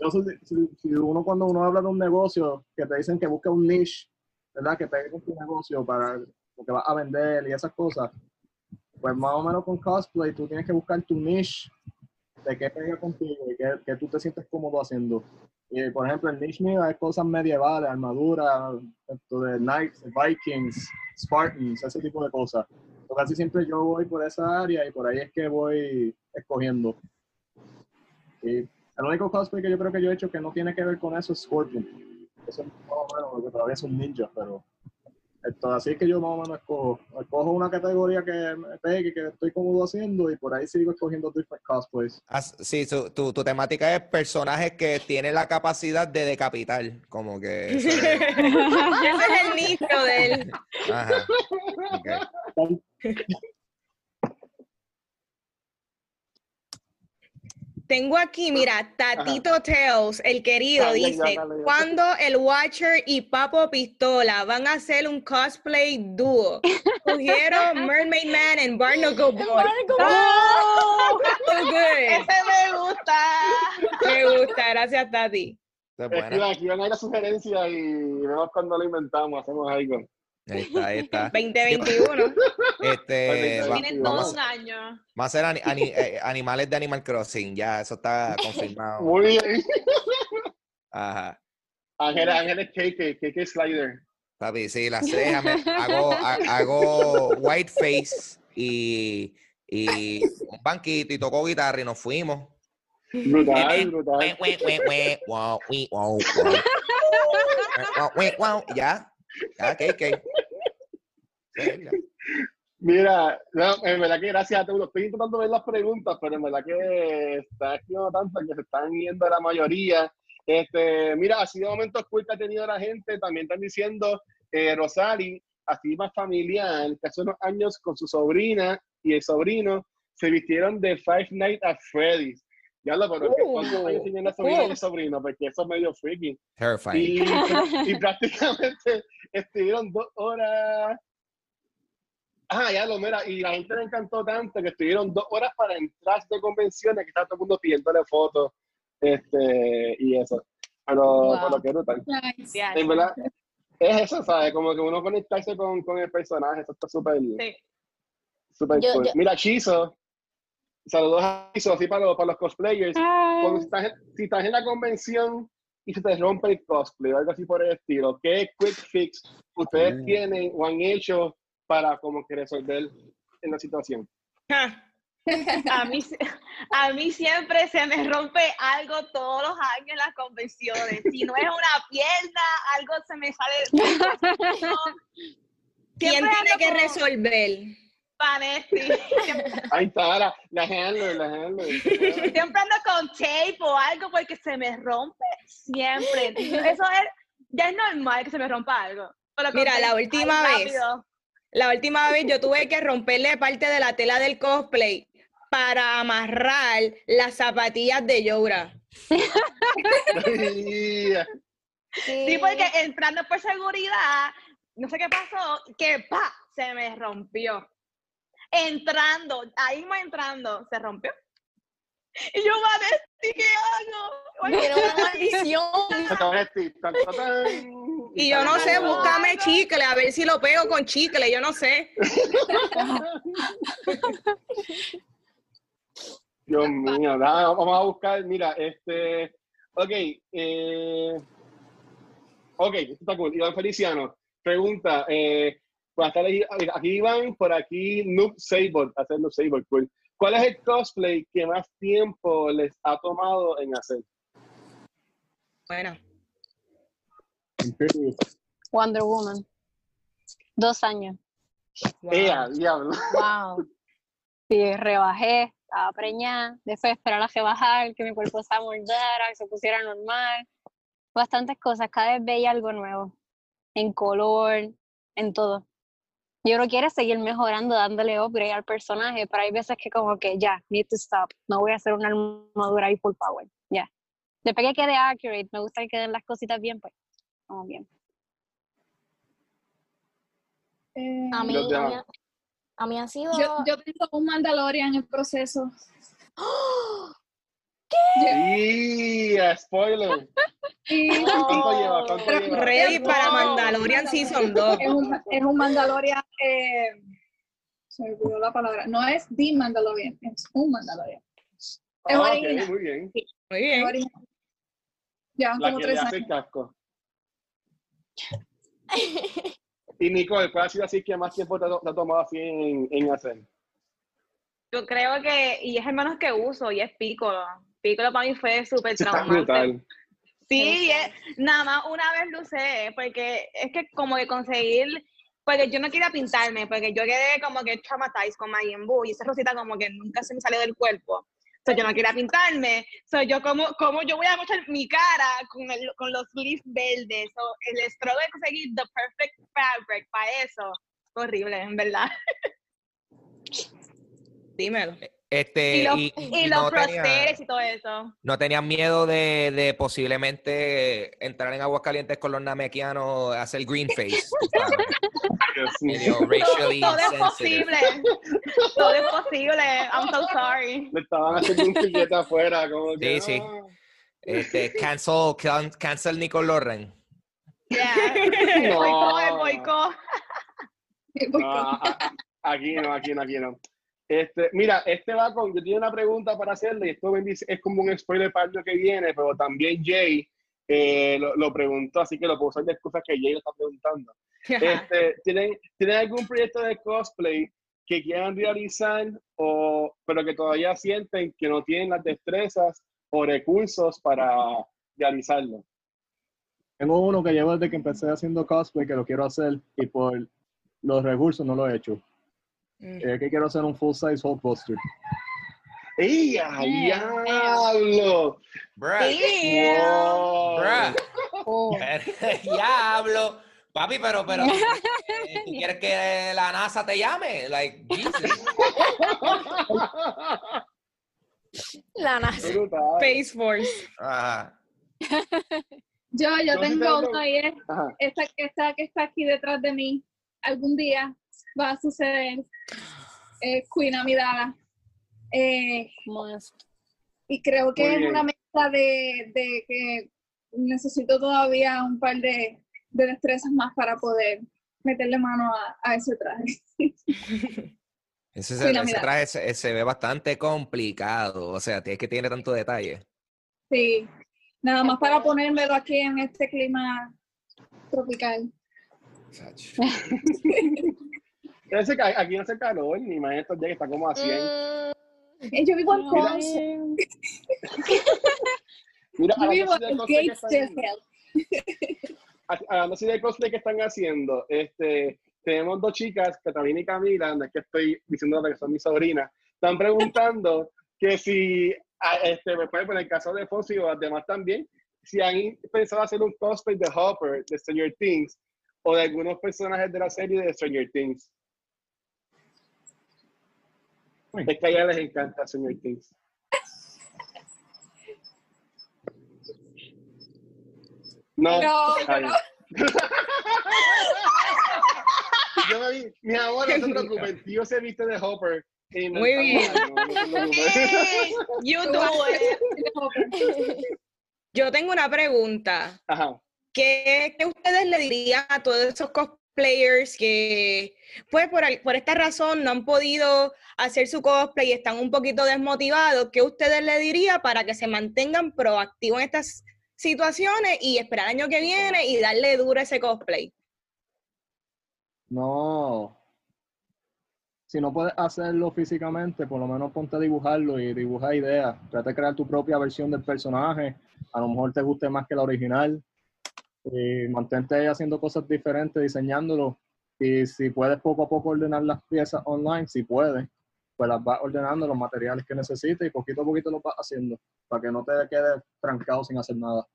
yo sé si, si- uno cuando uno habla de un negocio que te dicen que busque un niche, ¿verdad? Que pegue con tu negocio para lo que vas a vender y esas cosas. Pues más o menos con cosplay tú tienes que buscar tu niche de qué pega contigo y qué, qué tú te sientes cómodo haciendo. Y por ejemplo, el niche mío es cosas medievales, armadura, esto de knights, vikings, spartans, ese tipo de cosas. Casi siempre yo voy por esa área y por ahí es que voy escogiendo. Y el único cosplay que yo creo que yo he hecho que no tiene que ver con eso es Scorpion. Es más o menos, porque todavía es un ninja, pero esto, así es que yo más o menos escojo. Escojo una categoría que me pegue, que estoy cómodo haciendo y por ahí sigo escogiendo different cosplays. As- Sí, su- tu, tu temática es personajes que tienen la capacidad de decapitar, como que... Ese es el nicho de él. Ajá. ok. Tengo aquí, mira, Tatito Tales, el querido, Dale, dice, dale. ¿cuándo el Watcher y Papo Pistola van a hacer un cosplay dúo? Sugiero Mermaid Man and Barnacle Boy. Oh, so good. Ese me gusta. Me gusta, gracias Tati. Eso es buena. Escriban, escriban ahí la sugerencia y vemos cuando lo inventamos, hacemos algo. Ahí está, ahí está. 2021. Este, va- Tienen vamos. todo un año. va a ser ani- ani- eh, animales de Animal Crossing, ya, eso está confirmado. Muy bien. Ajá. Ángeles, Ángeles KK, KK Slider. Papi, sí, las cejas, me- hago, ha- hago white face y, y un banquito y tocó guitarra y nos fuimos. Brutal, brutal. Ya, ya, ok, ok. Sí, ya. Mira, no, en verdad que gracias a todos. Estoy intentando ver las preguntas, pero en verdad que está escribiendo tantas que se están yendo la mayoría. Este, mira, ha sido momentos cool que ha tenido la gente. También están diciendo, eh, Rosali, así más familiar, que hace unos años con su sobrina y el sobrino se vistieron de Five Nights at Freddy's. Ya lo, pero que ¿cuántos años tiene la sobrina y sobrino? Porque eso es medio freaky. Terrifying. Y, y prácticamente estuvieron dos horas. Ah, ya lo mira, y la gente le encantó tanto que estuvieron dos horas para entrar de convenciones, que está todo el mundo pidiéndole fotos, este, y eso. Pero, Wow. pero qué brutal. Nice. En verdad, es eso, ¿sabes? Como que uno conectarse con, con el personaje, eso está súper, Sí. súper cool. yo- Mira, Chizo, saludos a así para los, para los cosplayers. Cuando estás, si estás en la convención y se te rompe el cosplay o algo así por el estilo, ¿qué quick fix ustedes Mm. tienen o han hecho para como que resolver en la situación? A mí, a mí siempre se me rompe algo todos los años en las convenciones. Si no es una pierna, algo se me sale. ¿Quién tiene que como resolver? Vanetti. Ahí está, la, la handler, la handler. siempre ando con tape o algo porque se me rompe siempre. Eso es, ya es normal que se me rompa algo. Mira, la última vez. La última vez yo tuve que romperle parte de la tela del cosplay para amarrar las zapatillas de Yora. Sí, porque entrando por seguridad, no sé qué pasó, que pa, se me rompió. Entrando, ahí mismo entrando, se rompió. Y yo, Vanesti, ¿qué hago? Era una maldición. Y yo no sé, búscame chicle, a ver si lo pego con chicle, yo no sé. Dios mío, nada, vamos a buscar, mira, este, ok, eh, ok, esto está cool. Iván Feliciano, pregunta, eh, pues aquí Iván, por aquí Noob Sable, hacer Noob cool. ¿Cuál es el cosplay que más tiempo les ha tomado en hacer? Bueno, Wonder Woman. Dos años. wow. Ea, diablo. Wow. Sí, rebajé, estaba preñada, después esperar a rebajar, que mi cuerpo se amoldara, que se pusiera normal. Bastantes cosas, cada vez veía algo nuevo, en color, en todo. Y uno quiere seguir mejorando, dándole upgrade al personaje, pero hay veces que como que ya, need to stop, no voy a hacer una armadura ahí full power, ya. Después que quede accurate, me gusta que queden las cositas bien, pues, vamos bien. Eh, A mí, a mí, demás. a mí ha sido... yo, yo tengo un Mandalorian en proceso. ¡Oh! Y spoiler. Y ¿Cuánto lleva? ¿Cuánto Pero- lleva? Ready para No. Mandalorian Season 2. es un, es un Mandalorian. eh, se me olvidó la palabra. No es The Mandalorian, es un Mandalorian. Es ok, original. muy bien. Muy es bien. original. Llevan La como que le tres hace el años. casco. Y Nicole, ¿cuál ha sido así que más tiempo te ha, te ha tomado así en, en hacer? Yo creo que, y es el menos que uso, y es Piccolo. Piccolo para mí fue súper brutal. Sí, es- nada más una vez lo usé, porque es que como que conseguir, porque yo no quería pintarme, porque yo quedé como que traumatized con Majin Buu, y esa rosita como que nunca se me salió del cuerpo. So, yo no quería pintarme. So, yo como, como yo voy a mostrar mi cara con, el- con los leaves verdes. So, el struggle de conseguir the perfect fabric para eso. Horrible, en verdad. Dímelo. Este, y los, y, y y los no, tenía- y todo eso. no tenían miedo de, de posiblemente entrar en aguas calientes con los namekianos, hacer green face. Todo, racially todo es posible. todo es posible. I'm so sorry. Le estaban haciendo un piquete afuera, como que. Sí, sí. ah. Este, cancel, can- cancel Nicole Loren. Yeah. No. Boicot, el boicot. No, a- a- aquí no, aquí no, aquí no. Este, mira, este va con, yo tengo una pregunta para hacerle y esto es como un spoiler para el año que viene, pero también Jay eh, lo, lo preguntó, así que lo puedo usar de excusas que Jay lo está preguntando. Este, ¿tienen, ¿Tienen algún proyecto de cosplay que quieran realizar, o, pero que todavía sienten que no tienen las destrezas o recursos para realizarlo? Tengo uno que llevo desde que empecé haciendo cosplay que lo quiero hacer y por los recursos no lo he hecho. Mm. Es que quiero hacer un full size Hulkbuster. ¡Ey, a diablo! Bruh, bruh. Oh. Diablo. Papi, pero, pero, eh, ¿tú quieres que la NASA te llame? Like, Jesus. La NASA. Space Force. Ajá. Yo, yo tengo uno y es esta, esta que está aquí detrás de mí. Algún día va a suceder. Eh, Queen Amidala. Eh, y creo que es una mezcla de, de que necesito todavía un par de, de destrezas más para poder meterle mano a, a ese traje. Ese, Sí, traje se, se ve bastante complicado. O sea, es que tiene tanto detalle. Sí, nada más para ponérmelo aquí en este clima tropical. Parece que aquí no hace calor, ni más estos días que está como a 100. Mm, Eh, Yo vivo en Ponce, Mira, yo vivo hablando así de en cosplay que Gates hablando así de cosplay que están haciendo, este, tenemos dos chicas, Catalina y Camila, no es que estoy diciendo que son mis sobrinas, están preguntando que si, este, por el caso de Fonsi o las demás también, si han pensado hacer un cosplay de Hopper, de Stranger Things, o de algunos personajes de la serie de Stranger Things. Es que a ella les encanta Stranger Things. No, No, yo. Yo me vi, mi amor, no se preocupen, tío se viste de Hopper. y no Muy bien. mal, no, no se preocupen. You do it. Yo tengo una pregunta. Ajá. ¿Qué, qué ustedes le dirían a todos esos cosplayers que, pues, por, por esta razón no han podido hacer su cosplay y están un poquito desmotivados? ¿Qué ustedes le dirían para que se mantengan proactivos en estas situaciones y esperar el año que viene y darle duro ese cosplay? No. Si no puedes hacerlo físicamente, por lo menos ponte a dibujarlo y dibuja ideas. Trata de crear tu propia versión del personaje. A lo mejor te guste más que la original. Y mantente haciendo cosas diferentes, diseñándolo. Y si puedes poco a poco ordenar las piezas online, si puedes, pues las vas ordenando los materiales que necesites y poquito a poquito lo vas haciendo para que no te quedes trancado sin hacer nada.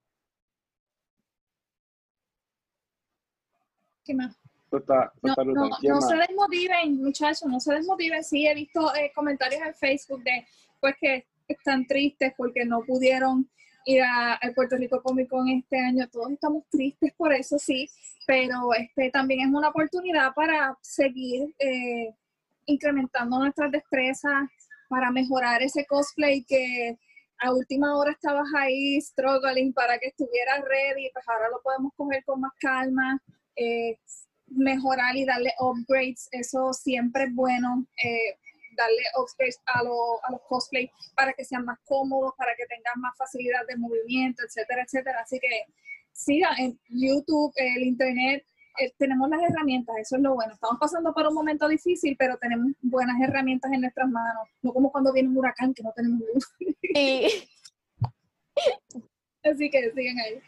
¿Qué más? Está, No, no, brutal. ¿Quién no se desmotiven, muchachos, no se desmotiven. Sí, he visto eh, comentarios en Facebook de pues que están tristes porque no pudieron ir a- al Puerto Rico Comic Con este año. Todos estamos tristes por eso, sí, pero este también es una oportunidad para seguir eh, incrementando nuestras destrezas, para mejorar ese cosplay que a última hora estabas ahí struggling para que estuviera ready, pues ahora lo podemos coger con más calma. eh, mejorar y darle upgrades, eso siempre es bueno, eh, darle upgrades a, lo- a los cosplay para que sean más cómodos, para que tengan más facilidad de movimiento, etcétera, etcétera. Así que siga en YouTube, el internet, eh, tenemos las herramientas, eso es lo bueno. Estamos pasando por un momento difícil, pero tenemos buenas herramientas en nuestras manos, no como cuando viene un huracán que no tenemos luz. Así que sigan ahí.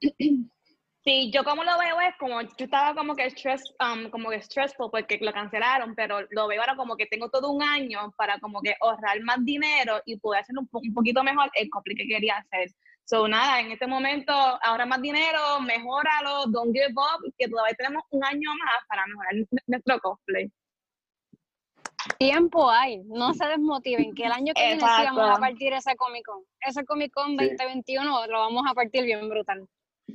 Sí, yo como lo veo es como, yo estaba como que stress, um, como que stressful porque lo cancelaron, pero lo veo ahora como que tengo todo un año para como que ahorrar más dinero y poder hacer un, po- un poquito mejor el cosplay que quería hacer. So, nada, en este momento ahorra más dinero, mejóralo, don't give up, que todavía tenemos un año más para mejorar nuestro cosplay. Tiempo hay, no se desmotiven, que el año que viene sí vamos a partir ese Comic Con. Ese Comic Con Sí. 2021 lo vamos a partir bien brutal.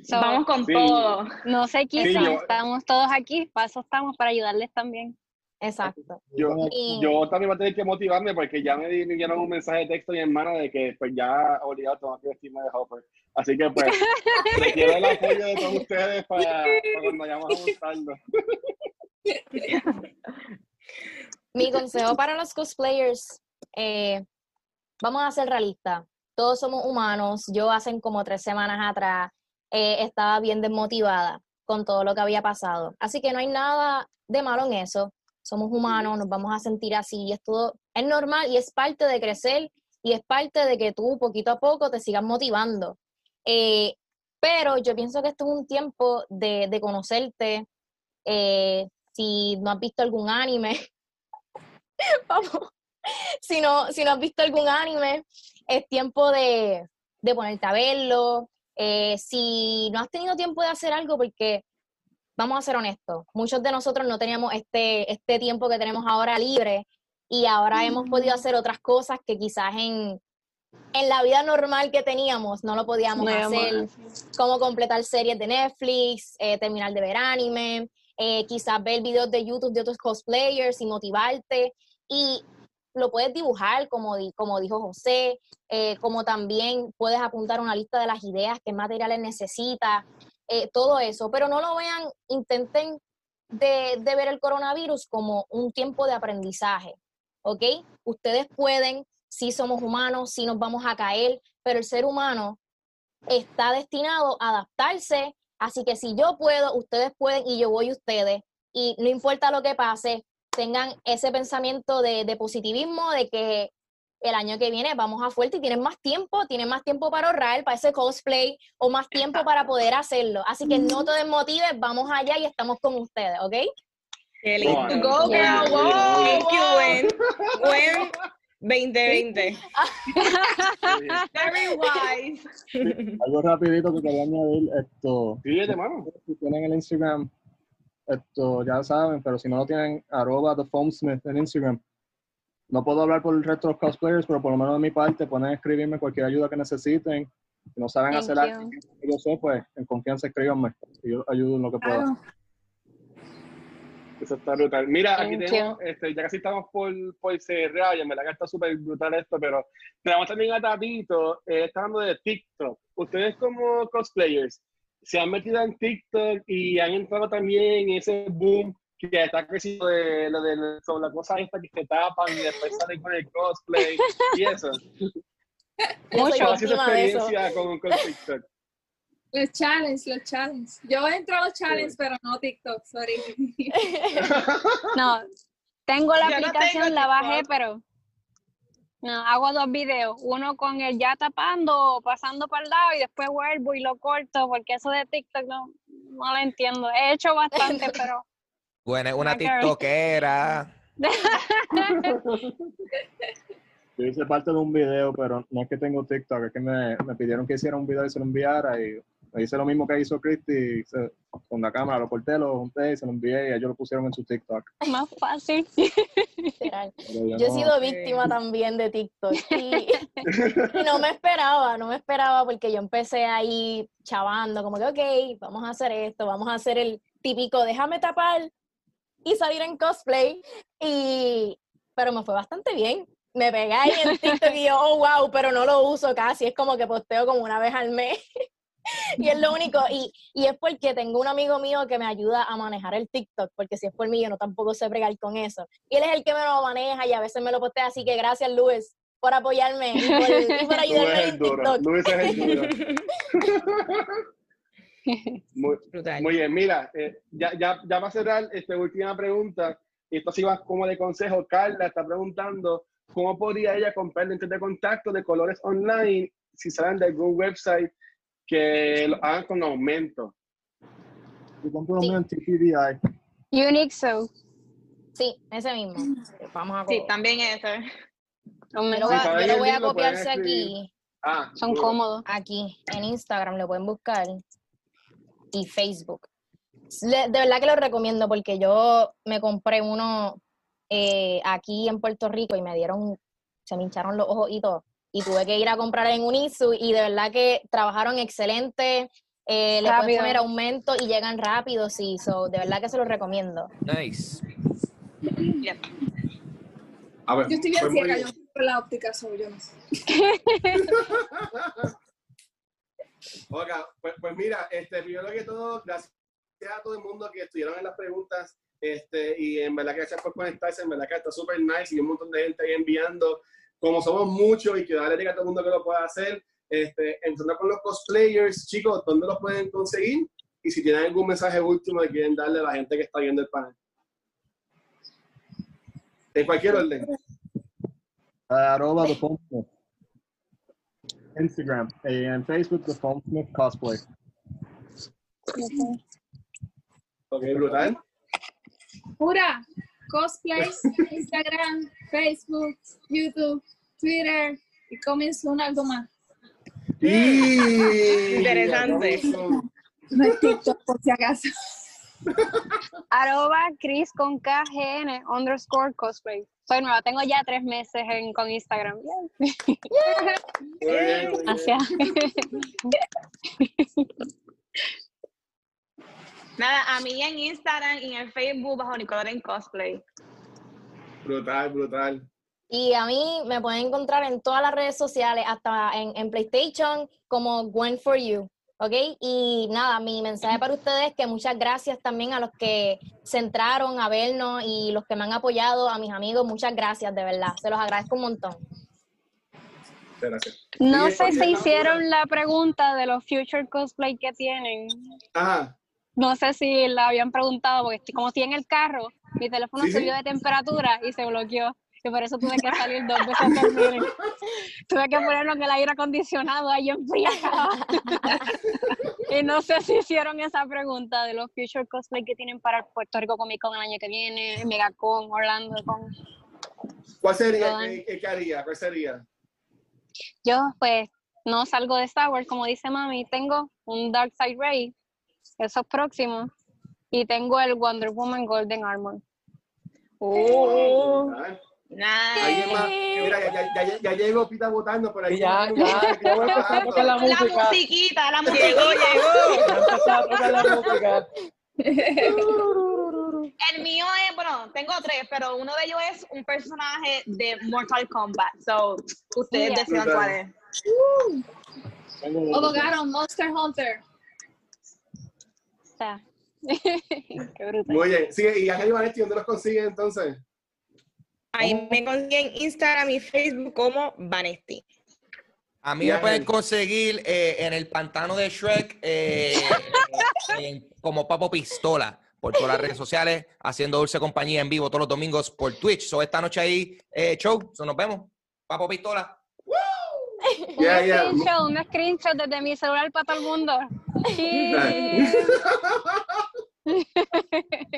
So, Vamos con Sí. todo. No se Sí, quiten, yo- estamos todos aquí, para eso estamos, para ayudarles también. exacto. Yo, Y- yo también voy a tener que motivarme porque ya me di- me dieron un mensaje de texto a mi hermana de que pues ya obligado tengo que vestirme de Hopper. Así que pues requiero el apoyo de todos ustedes para, para cuando vayamos a montarlo. Mi consejo para los cosplayers, eh, vamos a ser realistas. Todos somos humanos. Yo hace como tres semanas atrás eh, estaba bien desmotivada con todo lo que había pasado. Así que no hay nada de malo en eso. Somos humanos, nos vamos a sentir así. y Es todo, es normal y es parte de crecer y es parte de que tú poquito a poco te sigas motivando. Eh, pero yo pienso que esto es un tiempo de, de conocerte. Eh, si no has visto algún anime, vamos, si no, si no has visto algún anime, es tiempo de, de ponerte a verlo. Eh, si no has tenido tiempo de hacer algo, porque vamos a ser honestos, muchos de nosotros no teníamos este, este tiempo que tenemos ahora libre y ahora hemos podido hacer otras cosas que quizás en, en la vida normal que teníamos no lo podíamos No, hacer, como completar series de Netflix, eh, terminar de ver anime, eh, quizás ver videos de YouTube de otros cosplayers y motivarte. Y lo puedes dibujar, como, di- como dijo José, eh, como también puedes apuntar una lista de las ideas, qué materiales necesitas, eh, todo eso. Pero no lo vean, intenten de, de ver el coronavirus como un tiempo de aprendizaje, ¿ok? Ustedes pueden, sí somos humanos, sí nos vamos a caer, pero el ser humano está destinado a adaptarse. Así que si yo puedo, ustedes pueden y yo voy ustedes. Y no importa lo que pase, tengan ese pensamiento de, de positivismo, de que el año que viene vamos a fuerte y tienen más tiempo, tienen más tiempo para ahorrar, para ese cosplay o más tiempo para poder hacerlo. Así que no te desmotives, vamos allá y estamos con ustedes, ¿ok? Qué lindo. Go, girl, wow. Thank you. Gwen. Gwen 2020. Very wise. Algo rapidito que quería añadir, esto, Fíjate, mano. si tienen el Instagram, esto ya saben, pero si no lo tienen, arroba The Foam Smith en Instagram. No puedo hablar por el resto de los cosplayers, pero por lo menos de mi parte pueden escribirme cualquier ayuda que necesiten. Si no saben Thank hacer you. algo yo sé, pues en confianza escríbanme. Y yo ayudo en lo que pueda. Eso está brutal. Mira, aquí tenemos, este, ya casi estamos por, por cerrar, y en verdad que está súper brutal esto, pero tenemos también a Tatito, eh, está hablando de TikTok. Ustedes como cosplayers, se han metido en TikTok y han entrado también en ese boom que está creciendo de lo de sobre la cosa esta que se tapan y después salen con el cosplay y eso. Mucho. ¿Cómo ha sido de experiencia con, con TikTok? Los challenge, los challenge. Yo entro a los challenge, pero no TikTok, sorry. No, tengo la Yo no aplicación, tengo la bajé, TikTok. pero no, hago dos videos, uno con el ya tapando o pasando para el lado y después vuelvo y lo corto, porque eso de TikTok no, no lo entiendo. He hecho bastante, pero Bueno, es una tiktokera. Yo hice parte de un video, pero no es que tengo TikTok, es que me, me pidieron que hiciera un video y se lo enviara y Hice lo mismo que hizo Christy se- con la cámara, lo corté, lo junté y se lo envié y ellos lo pusieron en su TikTok. Más fácil. Yo Yo he sido víctima también de TikTok y, y no me esperaba, no me esperaba porque yo empecé ahí chavando, como que, ok, vamos a hacer esto, vamos a hacer el típico, déjame tapar y salir en cosplay, y, pero me fue bastante bien. Me pegué ahí en TikTok y yo, oh, wow, pero no lo uso casi, es como que posteo como una vez al mes. Y es lo único, y, y es porque tengo un amigo mío que me ayuda a manejar el TikTok, porque si es por mí yo no tampoco sé bregar con eso. Y él es el que me lo maneja y a veces me lo postea, así que gracias Luis por apoyarme y por, y por Luis ayudarme es el en. TikTok. Luis es el. Muy. Muy bien, mira, eh, ya, ya, ya va a cerrar esta última pregunta. Y esto sí va como de consejo. Carla está preguntando cómo podría ella comprar lentes de contacto de colores online si salen de algún website que lo hagan con aumento. Yo compro míos en TPDI. Unique So. Sí, ese mismo. Vamos a Sí, también ese. yo Son lo yo lo voy a copiarse aquí, Ah, Son duro. cómodos. aquí, en Instagram, lo pueden buscar, y Facebook. De verdad que lo recomiendo porque yo me compré uno eh, aquí en Puerto Rico y me dieron, se me hincharon los ojos y todo. Y tuve que ir a comprar en Unisu y de verdad que trabajaron excelente. Eh, le pueden poner aumento y llegan rápido, sí. So, de verdad que se los recomiendo. Nice. A ver, Yo estoy bien ciega, yo no la óptica, so yo no sé. Oiga, pues, pues mira, este, primero que todo, gracias a todo el mundo que estuvieron en las preguntas. Este, y en verdad que gracias por conectarse, en verdad que está súper nice y un montón de gente ahí enviando. Como somos muchos y que darle diga a todo el mundo que lo pueda hacer, este, empezando con los cosplayers, chicos, ¿dónde los pueden conseguir? Y si tienen algún mensaje último que quieren darle a la gente que está viendo el panel. En cualquier orden. Arroba The Foam Smith. Instagram. eh, en Facebook, The Foam Smith Cosplay. Ok, brutal. Pura, cosplays, Instagram, Facebook, YouTube, Twitter y coming soon algo más. Y... Interesante. No es TikTok, por si acaso. Arroba Chris con KGN underscore cosplay. Soy nueva, tengo ya tres meses en, con Instagram. Bien, muy bien. Gracias. Nada, a mí en Instagram y en Facebook bajo Nicolás en cosplay. Brutal, brutal. Y a mí me pueden encontrar en todas las redes sociales, hasta en, en PlayStation, como Gwen for You. ¿Ok? Y nada, mi mensaje para ustedes es que muchas gracias también a los que se entraron a vernos y los que me han apoyado, a mis amigos, muchas gracias, de verdad. Se los agradezco un montón. Gracias. No sé si hicieron la pregunta de los future cosplay que tienen. Ajá. No sé si la habían preguntado, porque estoy- como estoy en el carro, mi teléfono Sí, subió de temperatura y se bloqueó. Y por eso tuve que salir dos veces a dormir. tuve que ponerlo en el aire acondicionado ahí enfriado. y no sé si hicieron esa pregunta de los future cosplay que tienen para Puerto Rico Comic Con el año que viene, Megacon, Orlando Con. ¿Cuál sería? ¿Qué, qué- qué haría? ¿Cuál sería? Yo, pues, no salgo de Star Wars, como dice mami. Tengo un Dark Side Ray, eso es próximo. Y tengo el Wonder Woman Golden Armor. Uh, nice. Alguien más. Mira, ya, ya, ya, ya llegó Pita votando por ahí. Ya, ya, ya voy a empezar a tocar la musiquita, la Llegó, musiquita. llegó. Música. El mío es, bueno, tengo tres, pero uno de ellos es un personaje de Mortal Kombat. So, ustedes Ya. decidan cuál es. Monster Hunter. Sea, qué brutal. Muy bien. Sí, y Ángel Vanetti, ¿dónde los consiguen entonces? Ahí me consiguen Instagram y Facebook como Vanesti. A mí me pueden Ángel. conseguir eh, en el pantano de Shrek eh, en- como Papo Pistola por todas las redes sociales, haciendo Dulce Compañía en vivo todos los domingos por Twitch. So, esta noche ahí, eh, show. So, nos vemos. Papo Pistola. Un Ya, ya. screenshot, un screenshot desde mi celular para todo el mundo.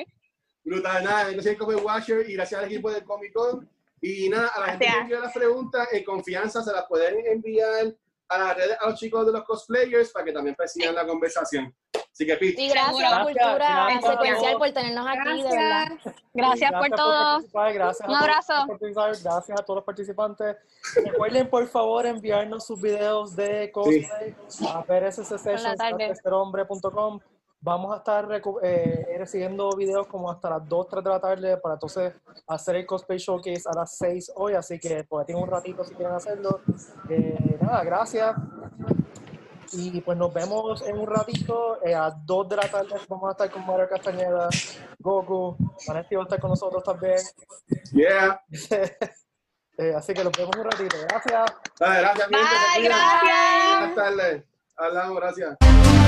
Brutal, nada. Yo soy Comic Watcher y gracias al equipo del Comic Con. Y nada, a la gente que Gracias. envió las preguntas, en confianza se las pueden enviar a las redes a los chicos de los cosplayers para que también pues, sigan la conversación. Así que, Pete, Y gracias, Gracias, Cultura gracias. Secuencial, por tenernos aquí, de verdad. Gracias. Gracias por todo. participar, Gracias Un a abrazo. por Gracias a todos los participantes. Recuerden, por favor, enviarnos sus videos de cosplay a tarde. prsssessions.com. Vamos a estar eh, recibiendo videos como hasta las 2, 3 de la tarde para entonces hacer el cosplay showcase a las 6 hoy. Así que pues tienen un ratito si quieren hacerlo. Eh, nada, gracias. Y pues nos vemos en un ratito. eh, a 2 de la tarde vamos a estar con Mario Castañeda, Goku. Vanetti va a estar con nosotros también. yeah. Eh, así que los vemos un ratito. Gracias. Dale, gracias, Bye, gracias. Buenas tardes. Hablamos, gracias.